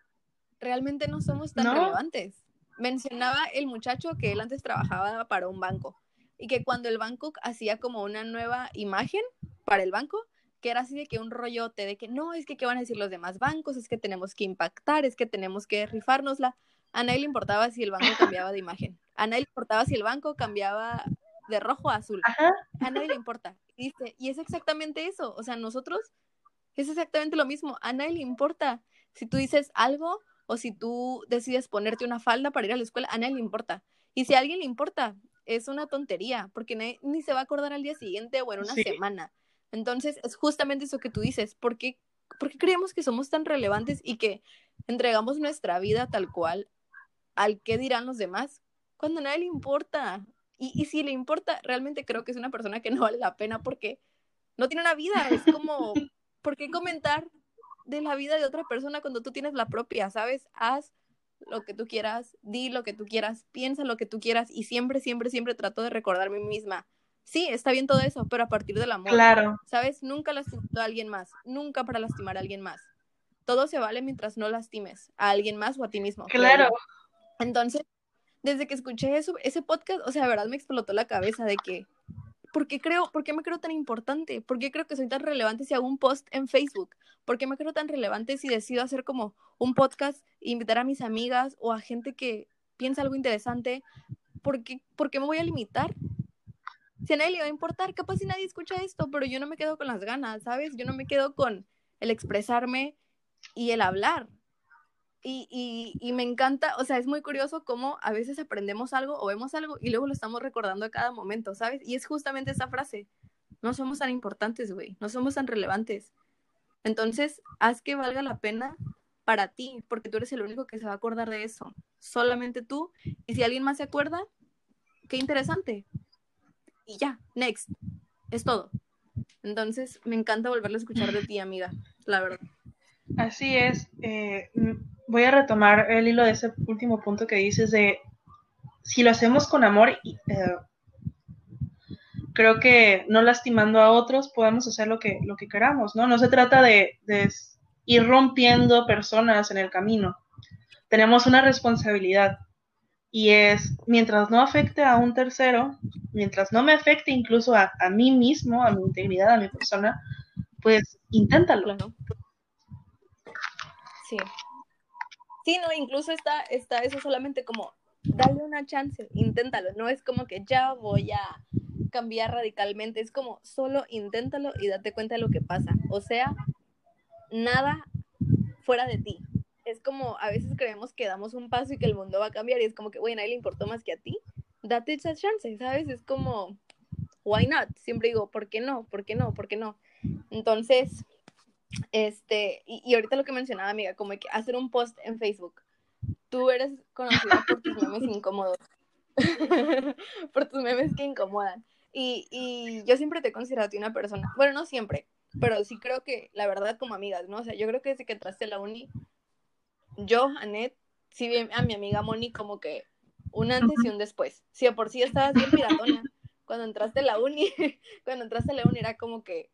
[SPEAKER 1] realmente no somos tan relevantes. Mencionaba el muchacho que él antes trabajaba para un banco y que cuando el banco hacía como una nueva imagen para el banco, que era así de que un rollote de que no, es que qué van a decir los demás bancos, es que tenemos que impactar, es que tenemos que rifárnosla. A nadie le importaba si el banco cambiaba de imagen. A nadie le importaba si el banco cambiaba de rojo a azul. A nadie le importa. Y dice, y es exactamente eso. O sea, nosotros es exactamente lo mismo. A nadie le importa. Si tú dices algo o si tú decides ponerte una falda para ir a la escuela, a nadie le importa. Y si a alguien le importa, es una tontería, porque ni se va a acordar al día siguiente o en una semana. Entonces, es justamente eso que tú dices. ¿Por qué, ¿Por qué creemos que somos tan relevantes y que entregamos nuestra vida tal cual al qué dirán los demás? Cuando a nadie le importa. Y, si le importa, realmente creo que es una persona que no vale la pena porque no tiene una vida. Es como, ¿por qué comentar de la vida de otra persona cuando tú tienes la propia? ¿Sabes? Haz lo que tú quieras, di lo que tú quieras, piensa lo que tú quieras y siempre, siempre, siempre trato de recordarme a mí misma. Sí, está bien todo eso, pero a partir del amor.
[SPEAKER 2] Claro.
[SPEAKER 1] ¿Sabes? Nunca lastimando a alguien más, nunca para lastimar a alguien más. Todo se vale mientras no lastimes a alguien más o a ti mismo.
[SPEAKER 2] Claro.
[SPEAKER 1] Entonces, desde que escuché eso, ese podcast, o sea, de verdad me explotó la cabeza de que, ¿por qué creo, por qué me creo tan importante? ¿Por qué creo que soy tan relevante si hago un post en Facebook? ¿Por qué me creo tan relevante si decido hacer como un podcast, invitar a mis amigas o a gente que piensa algo interesante? ¿Por qué, ¿Por qué me voy a limitar? Si a nadie le va a importar, capaz si nadie escucha esto, pero yo no me quedo con las ganas, ¿sabes? Yo no me quedo con el expresarme y el hablar. Y, y, me encanta, o sea, es muy curioso cómo a veces aprendemos algo o vemos algo y luego lo estamos recordando a cada momento, ¿sabes? Y es justamente esa frase, no somos tan importantes, güey, no somos tan relevantes. Entonces, haz que valga la pena para ti, porque tú eres el único que se va a acordar de eso, solamente tú. Y si alguien más se acuerda, qué interesante. Y ya, next, es todo. Entonces, me encanta volverlo a escuchar de ti, amiga, la verdad.
[SPEAKER 2] Así es. Eh, voy a retomar el hilo de ese último punto que dices de si lo hacemos con amor, eh, creo que no lastimando a otros podemos hacer lo que, lo que queramos, ¿no? No se trata de, ir rompiendo personas en el camino. Tenemos una responsabilidad y es, mientras no afecte a un tercero, mientras no me afecte incluso a, a mí mismo, a mi integridad, a mi persona, pues inténtalo.
[SPEAKER 1] Sí. Sí, no, incluso está, está eso solamente como, dale una chance, inténtalo, no es como que ya voy a cambiar radicalmente, es como solo inténtalo y date cuenta de lo que pasa. O sea, nada fuera de ti. Es como a veces creemos que damos un paso y que el mundo va a cambiar y es como que, a nadie le importó más que a ti. Date esa chance, ¿sabes? Es como, why not? Siempre digo, ¿por qué no? ¿Por qué no? ¿Por qué no? Entonces, este, y, ahorita lo que mencionaba, amiga, como que hacer un post en Facebook. Tú eres conocida por tus memes incómodos. por tus memes que incomodan. Y, y yo siempre te he considerado una persona, bueno, no siempre, pero sí creo que, la verdad, como amigas, ¿no? O sea, yo creo que desde que entraste a la uni, yo, Annette, sí vi a mi amiga Moni como que un antes y un después. Si por sí estabas bien piratona, cuando entraste a la uni, cuando entraste a la uni era como que,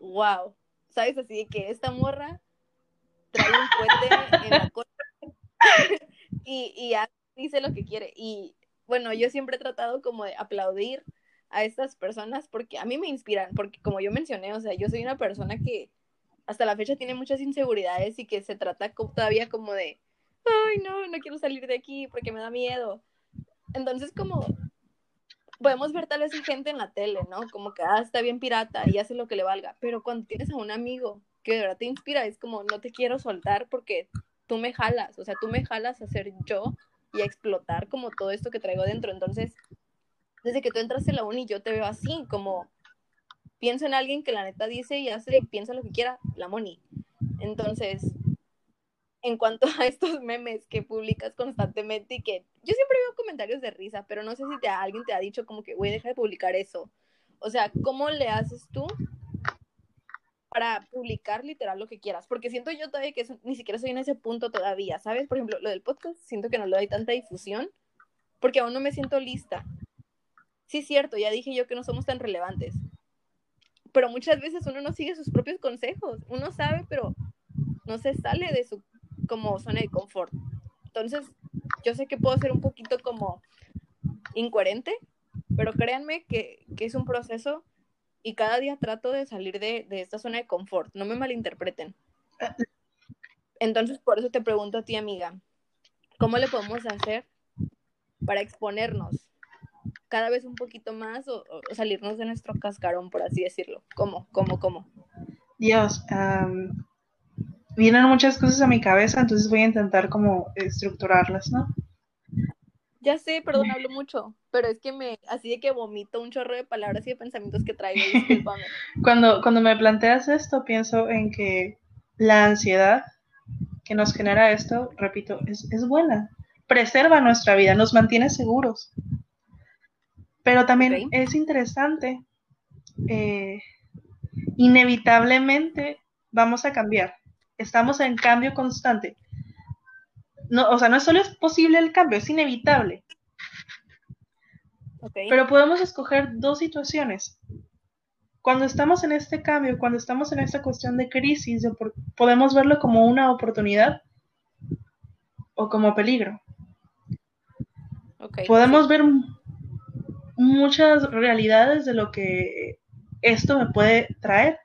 [SPEAKER 1] wow, ¿sabes? Así de que esta morra trae un cohete en la cola y, y dice lo que quiere. Y bueno, yo siempre he tratado como de aplaudir a estas personas porque a mí me inspiran, porque como yo mencioné, o sea, yo soy una persona que hasta la fecha tiene muchas inseguridades y que se trata todavía como de, ay, no, no quiero salir de aquí porque me da miedo. Entonces, como podemos ver tal vez gente en la tele, ¿no? Como que, ah, está bien pirata y hace lo que le valga, pero cuando tienes a un amigo que de verdad te inspira, es como, no te quiero soltar porque tú me jalas, o sea, tú me jalas a ser yo y a explotar como todo esto que traigo dentro. Entonces, desde que tú entras en la uni, yo te veo así, como pienso en alguien que la neta dice y hace piensa lo que quiera, la Moni. Entonces, en cuanto a estos memes que publicas constantemente y que yo siempre veo comentarios de risa, pero no sé si te, alguien te ha dicho como que, güey, deja de publicar eso. O sea, ¿cómo le haces tú para publicar literal lo que quieras? Porque siento yo todavía que ni siquiera soy en ese punto todavía, ¿sabes? Por ejemplo, lo del podcast, siento que no le doy tanta difusión porque aún no me siento lista. Sí, cierto, ya dije yo que no somos tan relevantes, pero muchas veces uno no sigue sus propios consejos, uno sabe, pero no se sale de su como zona de confort. Entonces, yo sé que puedo ser un poquito como incoherente, pero créanme que, que es un proceso y cada día trato de salir de, de, esta zona de confort, no me malinterpreten. Entonces, por eso te pregunto a ti, amiga, ¿cómo le podemos hacer para exponernos? cada vez un poquito más o, salirnos de nuestro cascarón, por así decirlo? ¿Cómo? ¿Cómo? ¿Cómo?
[SPEAKER 2] Dios, vienen muchas cosas a mi cabeza, entonces voy a intentar como estructurarlas, ¿no?
[SPEAKER 1] Ya sé, perdón, hablo mucho, pero es que me, así de que vomito un chorro de palabras y de pensamientos que traigo, discúlpame.
[SPEAKER 2] cuando, cuando me planteas esto, pienso en que la ansiedad que nos genera esto, repito, es, es buena. Preserva nuestra vida, nos mantiene seguros. Pero también es interesante, eh, inevitablemente vamos a cambiar. Estamos en cambio constante. No, o sea, no solo es posible el cambio, es inevitable. Pero podemos escoger dos situaciones. Cuando estamos en este cambio, cuando estamos en esta cuestión de crisis, podemos verlo como una oportunidad o como peligro. Podemos ver muchas realidades de lo que esto me puede traer.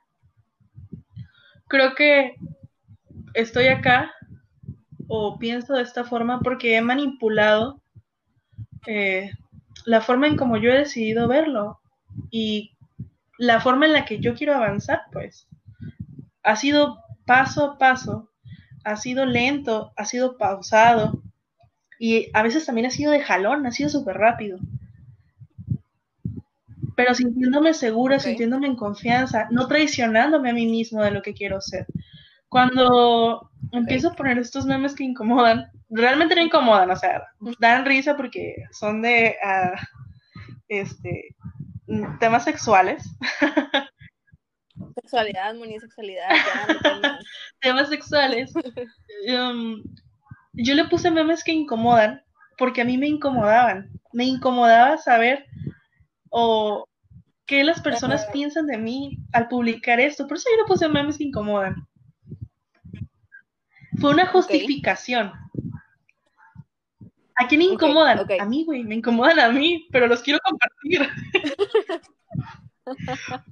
[SPEAKER 2] Creo que estoy acá o pienso de esta forma porque he manipulado eh, la forma en como yo he decidido verlo y la forma en la que yo quiero avanzar, pues. Ha sido paso a paso, ha sido lento, ha sido pausado y a veces también ha sido de jalón, ha sido súper rápido pero sintiéndome segura, sintiéndome en confianza, no traicionándome a mí mismo de lo que quiero ser. Cuando empiezo a poner estos memes que incomodan, realmente no incomodan, o sea, dan risa porque son de uh, este, temas sexuales.
[SPEAKER 1] Sexualidad, sexualidad.
[SPEAKER 2] temas sexuales. Um, yo le puse memes que incomodan porque a mí me incomodaban. Me incomodaba saber o qué las personas piensan de mí al publicar esto. Por eso yo no puse memes que incomodan. Fue una justificación. ¿A quién incomodan? A mí, güey, me incomodan a mí, pero los quiero compartir.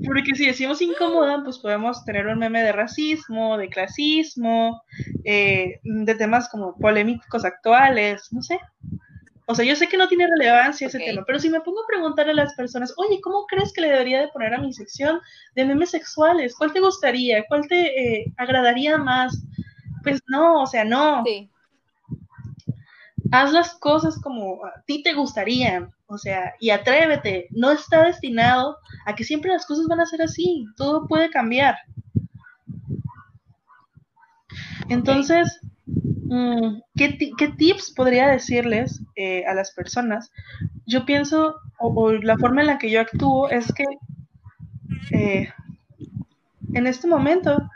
[SPEAKER 2] Porque si decimos incomodan, pues podemos tener un meme de racismo, de clasismo, eh, de temas como polémicos actuales, no sé. O sea, yo sé que no tiene relevancia ese tema, pero si me pongo a preguntar a las personas, oye, ¿cómo crees que le debería de poner a mi sección de memes sexuales? ¿Cuál te gustaría? ¿Cuál te eh, agradaría más? Pues no, o sea, no. Sí. Haz las cosas como a ti te gustarían, o sea, y atrévete. No está destinado a que siempre las cosas van a ser así. Todo puede cambiar. Entonces, Mm, ¿qué, tips podría decirles eh, a las personas? Yo pienso, o, la forma en la que yo actúo es que eh, en este momento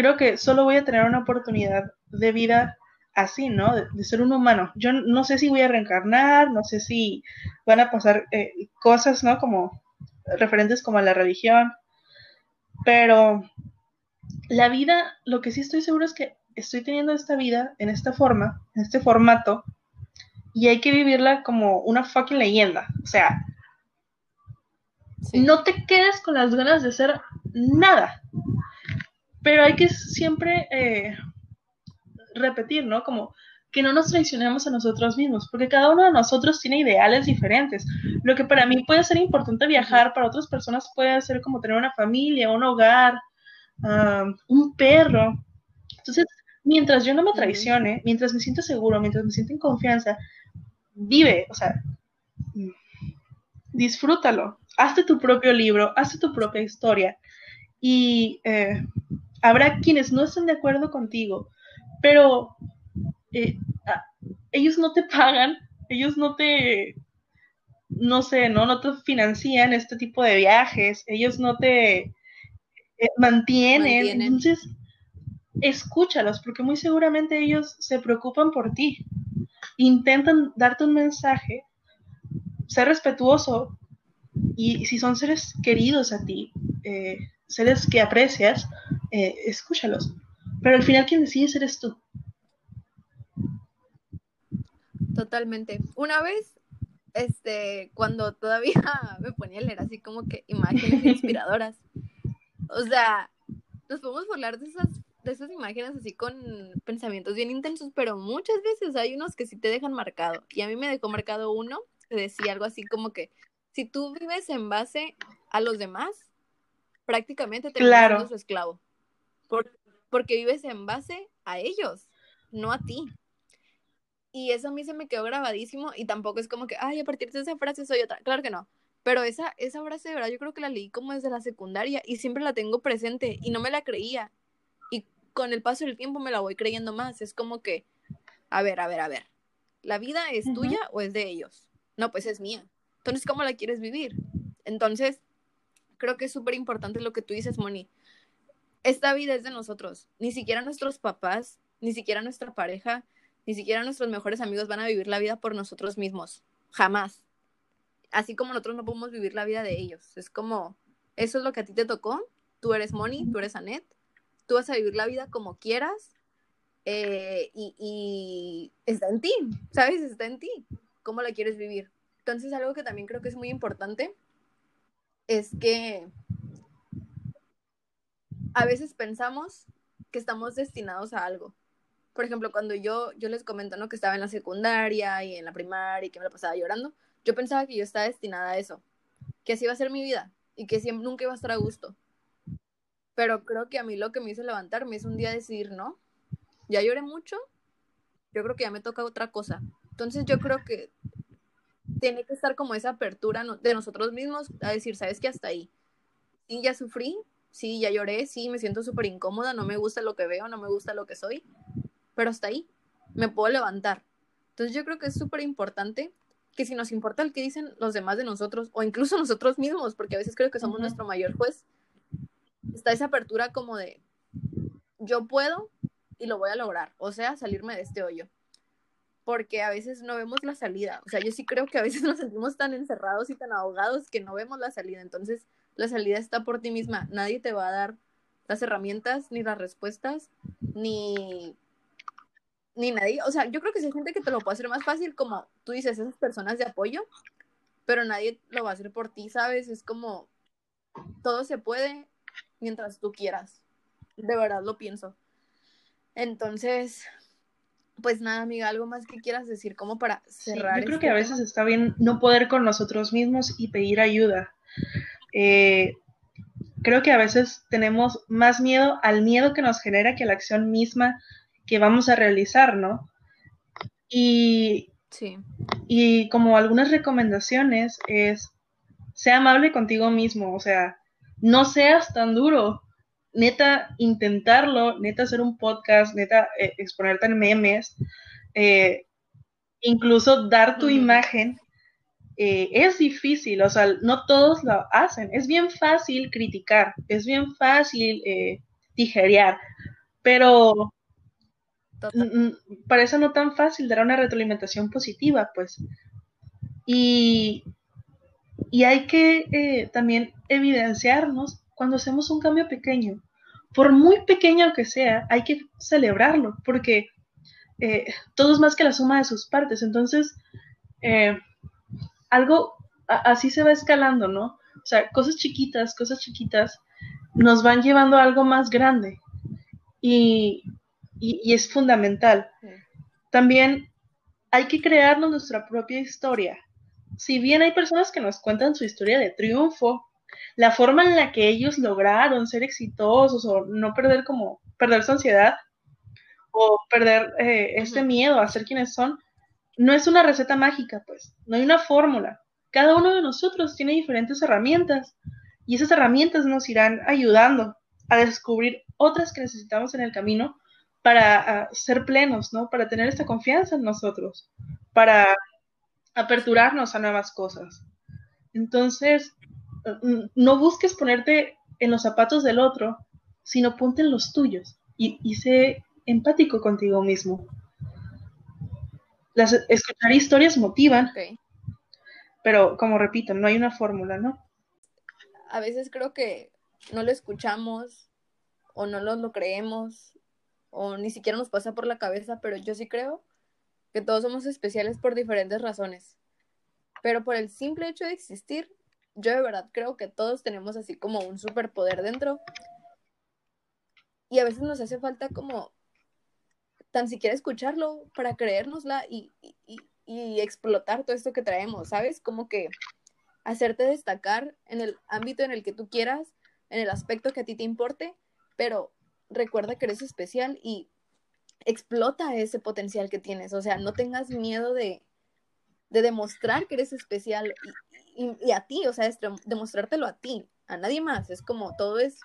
[SPEAKER 2] creo que solo voy a tener una oportunidad de vida así, ¿no? De, ser un humano. Yo no sé si voy a reencarnar, no sé si van a pasar eh, cosas, ¿no? Como referentes como a la religión, pero la vida, lo que sí estoy seguro es que estoy teniendo esta vida en esta forma, en este formato, y hay que vivirla como una fucking leyenda. O sea, no te quedes con las ganas de ser nada. Pero hay que siempre eh, repetir, ¿no? Como que no nos traicionemos a nosotros mismos, porque cada uno de nosotros tiene ideales diferentes. Lo que para mí puede ser importante viajar, para otras personas puede ser como tener una familia, un hogar, un perro. Entonces, mientras yo no me traicione, mientras me siento seguro, mientras me siento en confianza, vive, o sea, disfrútalo. Hazte tu propio libro, hazte tu propia historia. Y eh, habrá quienes no estén de acuerdo contigo, pero eh, ah, ellos no te pagan, ellos no te, no sé, no, no te financian este tipo de viajes, ellos no te eh, mantienen. mantienen. Entonces, escúchalos, porque muy seguramente ellos se preocupan por ti. Intentan darte un mensaje, ser respetuoso, y si son seres queridos a ti, eh, seres que aprecias, eh, escúchalos. Pero al final quien decide eres tú.
[SPEAKER 1] Totalmente. Una vez, este, cuando todavía me ponía a leer así como que imágenes inspiradoras, o sea, nos podemos burlar de esas, de esas imágenes así con pensamientos bien intensos, pero muchas veces hay unos que sí te dejan marcado. Y a mí me dejó marcado uno que decía algo así como que si tú vives en base a los demás, prácticamente te claro. su esclavo. Porque vives en base a ellos, no a ti. Y eso a mí se me quedó grabadísimo y tampoco es como que, ay, a partir de esa frase soy otra. Claro que no. Pero esa, esa frase de verdad yo creo que la leí como desde la secundaria y siempre la tengo presente y no me la creía. Y con el paso del tiempo me la voy creyendo más. Es como que, a ver, a ver, a ver. ¿La vida es tuya o es de ellos? No, pues es mía. Entonces, ¿cómo la quieres vivir? Entonces, creo que es súper importante lo que tú dices, Moni. Esta vida es de nosotros. Ni siquiera nuestros papás, ni siquiera nuestra pareja, ni siquiera nuestros mejores amigos van a vivir la vida por nosotros mismos. Jamás. Así como nosotros no podemos vivir la vida de ellos. Es como, eso es lo que a ti te tocó. Tú eres Moni, tú eres Anet. Tú vas a vivir la vida como quieras. Eh, y, y está en ti, ¿sabes? Está en ti. ¿Cómo la quieres vivir? Entonces, algo que también creo que es muy importante es que a veces pensamos que estamos destinados a algo por ejemplo, cuando yo, yo les comento, ¿no? Que estaba en la secundaria y en la primaria y que me pasaba llorando, yo pensaba que yo estaba destinada a eso, que así iba a ser mi vida y que siempre, nunca iba a estar a gusto. Pero creo que a mí lo que me hizo levantarme es un día decidir, ¿no? Ya lloré mucho, yo creo que ya me toca otra cosa. Entonces yo creo que tiene que estar como esa apertura de nosotros mismos a decir, ¿sabes qué? Hasta ahí. Sí, ya sufrí, sí, ya lloré, sí, me siento súper incómoda, no me gusta lo que veo, no me gusta lo que soy, pero hasta ahí me puedo levantar. Entonces yo creo que es súper importante que si nos importa el que dicen los demás de nosotros, o incluso nosotros mismos, porque a veces creo que somos nuestro mayor juez, está esa apertura como de yo puedo y lo voy a lograr, o sea, salirme de este hoyo. Porque a veces no vemos la salida. O sea, yo sí creo que a veces nos sentimos tan encerrados y tan ahogados que no vemos la salida. Entonces, la salida está por ti misma. Nadie te va a dar las herramientas, ni las respuestas, ni ni nadie, o sea, yo creo que si hay gente que te lo puede hacer más fácil, como tú dices, esas personas de apoyo, pero nadie lo va a hacer por ti, ¿sabes? Es como, todo se puede mientras tú quieras, de verdad lo pienso. Entonces, pues nada, amiga, algo más que quieras decir como para cerrar.
[SPEAKER 2] yo creo este que a veces está bien no poder con nosotros mismos y pedir ayuda. Eh, creo que a veces tenemos más miedo al miedo que nos genera que a la acción misma que vamos a realizar, ¿no? Y, sí. y como algunas recomendaciones es, sea amable contigo mismo, o sea, no seas tan duro, neta, intentarlo, neta, hacer un podcast, neta, eh, exponerte en memes, eh, incluso dar tu imagen, eh, es difícil, o sea, no todos lo hacen, es bien fácil criticar, es bien fácil tijerear, pero parece no tan fácil dar una retroalimentación positiva, pues. Y, y hay que eh, también evidenciarnos cuando hacemos un cambio pequeño. Por muy pequeño que sea, hay que celebrarlo, porque eh, todo es más que la suma de sus partes. Entonces, eh, algo así se va escalando, ¿no? O sea, cosas chiquitas, cosas chiquitas nos van llevando a algo más grande y, y, es fundamental. También hay que crearnos nuestra propia historia. Si bien hay personas que nos cuentan su historia de triunfo, la forma en la que ellos lograron ser exitosos o no perder como perder su ansiedad o perder eh, este miedo a ser quienes son, no es una receta mágica, pues, no hay una fórmula. Cada uno de nosotros tiene diferentes herramientas y esas herramientas nos irán ayudando a descubrir otras que necesitamos en el camino para ser plenos, ¿no? Para tener esta confianza en nosotros, para aperturarnos a nuevas cosas. Entonces, no busques ponerte en los zapatos del otro, sino ponte en los tuyos y, sé empático contigo mismo. Las, escuchar historias motivan, pero como repito, no hay una fórmula, ¿no?
[SPEAKER 1] A veces creo que no lo escuchamos o no lo creemos o ni siquiera nos pasa por la cabeza, pero yo sí creo que todos somos especiales por diferentes razones. Pero por el simple hecho de existir, yo de verdad creo que todos tenemos así como un superpoder dentro. Y a veces nos hace falta como tan siquiera escucharlo para creérnosla y, y, y explotar todo esto que traemos, ¿sabes? Como que hacerte destacar en el ámbito en el que tú quieras, en el aspecto que a ti te importe, pero recuerda que eres especial y explota ese potencial que tienes. O sea, no tengas miedo de, demostrar que eres especial y, a ti, o sea, demostrártelo a ti, a nadie más. Es como todo es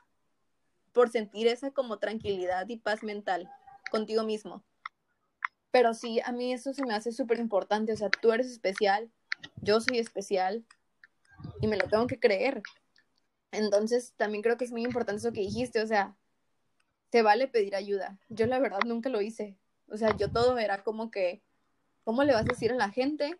[SPEAKER 1] por sentir esa como tranquilidad y paz mental contigo mismo. Pero sí, a mí eso se me hace súper importante. O sea, tú eres especial, yo soy especial y me lo tengo que creer. Entonces, también creo que es muy importante eso que dijiste. O sea, te vale pedir ayuda. Yo la verdad nunca lo hice. O sea, yo todo era como que, ¿cómo le vas a decir a la gente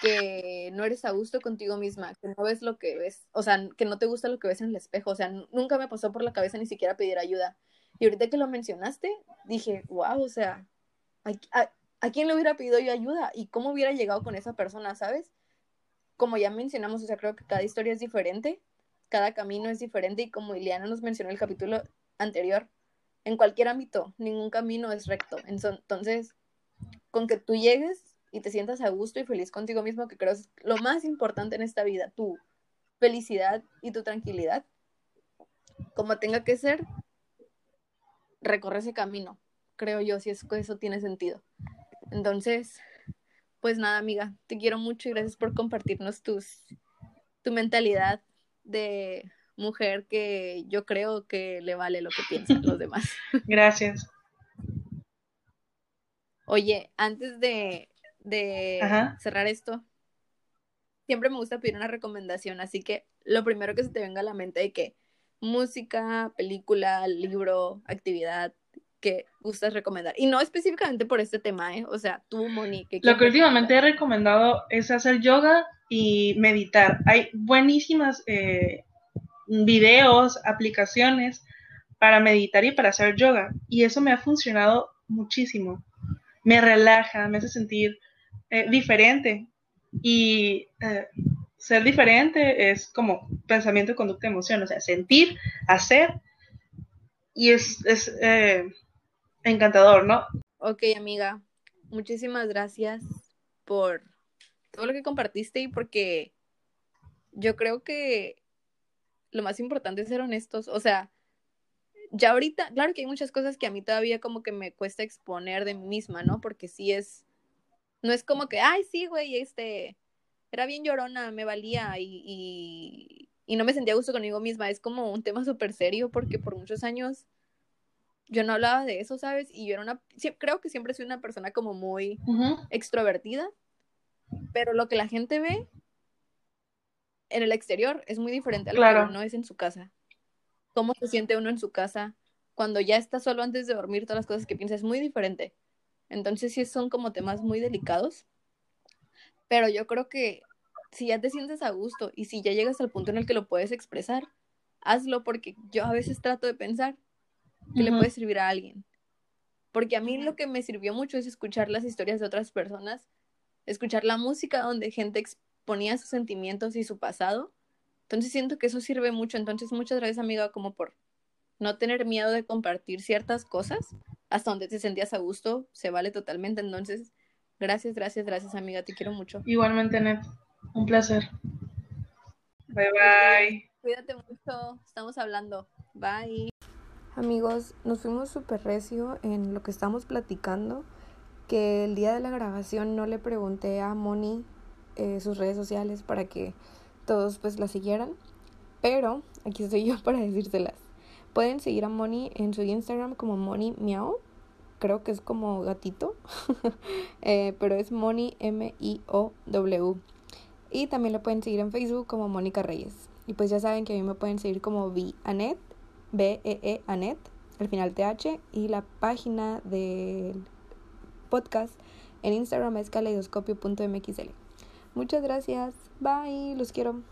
[SPEAKER 1] que no eres a gusto contigo misma, que no ves lo que ves, o sea, que no te gusta lo que ves en el espejo? O sea, nunca me pasó por la cabeza ni siquiera pedir ayuda. Y ahorita que lo mencionaste, dije, wow, o sea, ¿a, a quién le hubiera pedido yo ayuda? ¿Y cómo hubiera llegado con esa persona, sabes? Como ya mencionamos, o sea, creo que cada historia es diferente, cada camino es diferente y como Ileana nos mencionó en el capítulo anterior, en cualquier ámbito, ningún camino es recto. Entonces, con que tú llegues y te sientas a gusto y feliz contigo mismo, que creo es lo más importante en esta vida, tu felicidad y tu tranquilidad, como tenga que ser, recorre ese camino, creo yo, si es que eso tiene sentido. Entonces, pues nada, amiga, te quiero mucho y gracias por compartirnos tus, tu mentalidad de mujer que yo creo que le vale lo que piensan los demás.
[SPEAKER 2] Gracias.
[SPEAKER 1] Oye, antes de, de cerrar esto, siempre me gusta pedir una recomendación, así que lo primero que se te venga a la mente de que música, película, libro, actividad que gustas recomendar. Y no específicamente por este tema, ¿eh? O sea, tú, Monique.
[SPEAKER 2] Lo que últimamente he recomendado es hacer yoga y meditar. Hay buenísimas eh, videos, aplicaciones para meditar y para hacer yoga. Y eso me ha funcionado muchísimo. Me relaja, me hace sentir eh, diferente. Y eh, ser diferente es como pensamiento, conducta, emoción. O sea, sentir, hacer. Y es, es eh, encantador, ¿no?
[SPEAKER 1] Ok, amiga. Muchísimas gracias por todo lo que compartiste y porque yo creo que lo más importante es ser honestos. O sea, ya ahorita, claro que hay muchas cosas que a mí todavía como que me cuesta exponer de mí misma, ¿no? Porque sí es, no es como que, ay, sí, güey, este, era bien llorona, me valía y, y, y no me sentía a gusto conmigo misma. Es como un tema súper serio porque por muchos años yo no hablaba de eso, ¿sabes? Y yo era una, creo que siempre soy una persona como muy extrovertida, pero lo que la gente ve en el exterior es muy diferente a lo que uno es en su casa. Cómo se siente uno en su casa cuando ya está solo antes de dormir, todas las cosas que piensa es muy diferente. Entonces sí son como temas muy delicados, pero yo creo que si ya te sientes a gusto y si ya llegas al punto en el que lo puedes expresar, hazlo porque yo a veces trato de pensar que le puede servir a alguien. Porque a mí lo que me sirvió mucho es escuchar las historias de otras personas, escuchar la música donde gente ponía sus sentimientos y su pasado, Entonces siento que eso sirve mucho. Entonces muchas gracias amiga como por no tener miedo de compartir ciertas cosas hasta donde te sentías a gusto, se vale totalmente. Entonces, gracias, gracias, gracias amiga, te quiero mucho.
[SPEAKER 2] Igualmente, Net, un placer. Bye bye.
[SPEAKER 1] Cuídate mucho, estamos hablando. Bye. Amigos, nos fuimos súper recio en lo que estamos platicando, que el día de la grabación no le pregunté a Moni eh, sus redes sociales para que todos pues la siguieran, pero aquí estoy yo para decírselas. Pueden seguir a Moni en su Instagram como Moni Miau. Creo que es como gatito. Eh, pero es Moni M-I-O-W. Y también la pueden seguir en Facebook como Mónica Reyes. Y pues ya saben que a mí me pueden seguir como B Anet, B-E-E Anet, al final TH. Y la página del podcast en Instagram es caleidoscopio.mxl. Muchas gracias. Bye. Los quiero.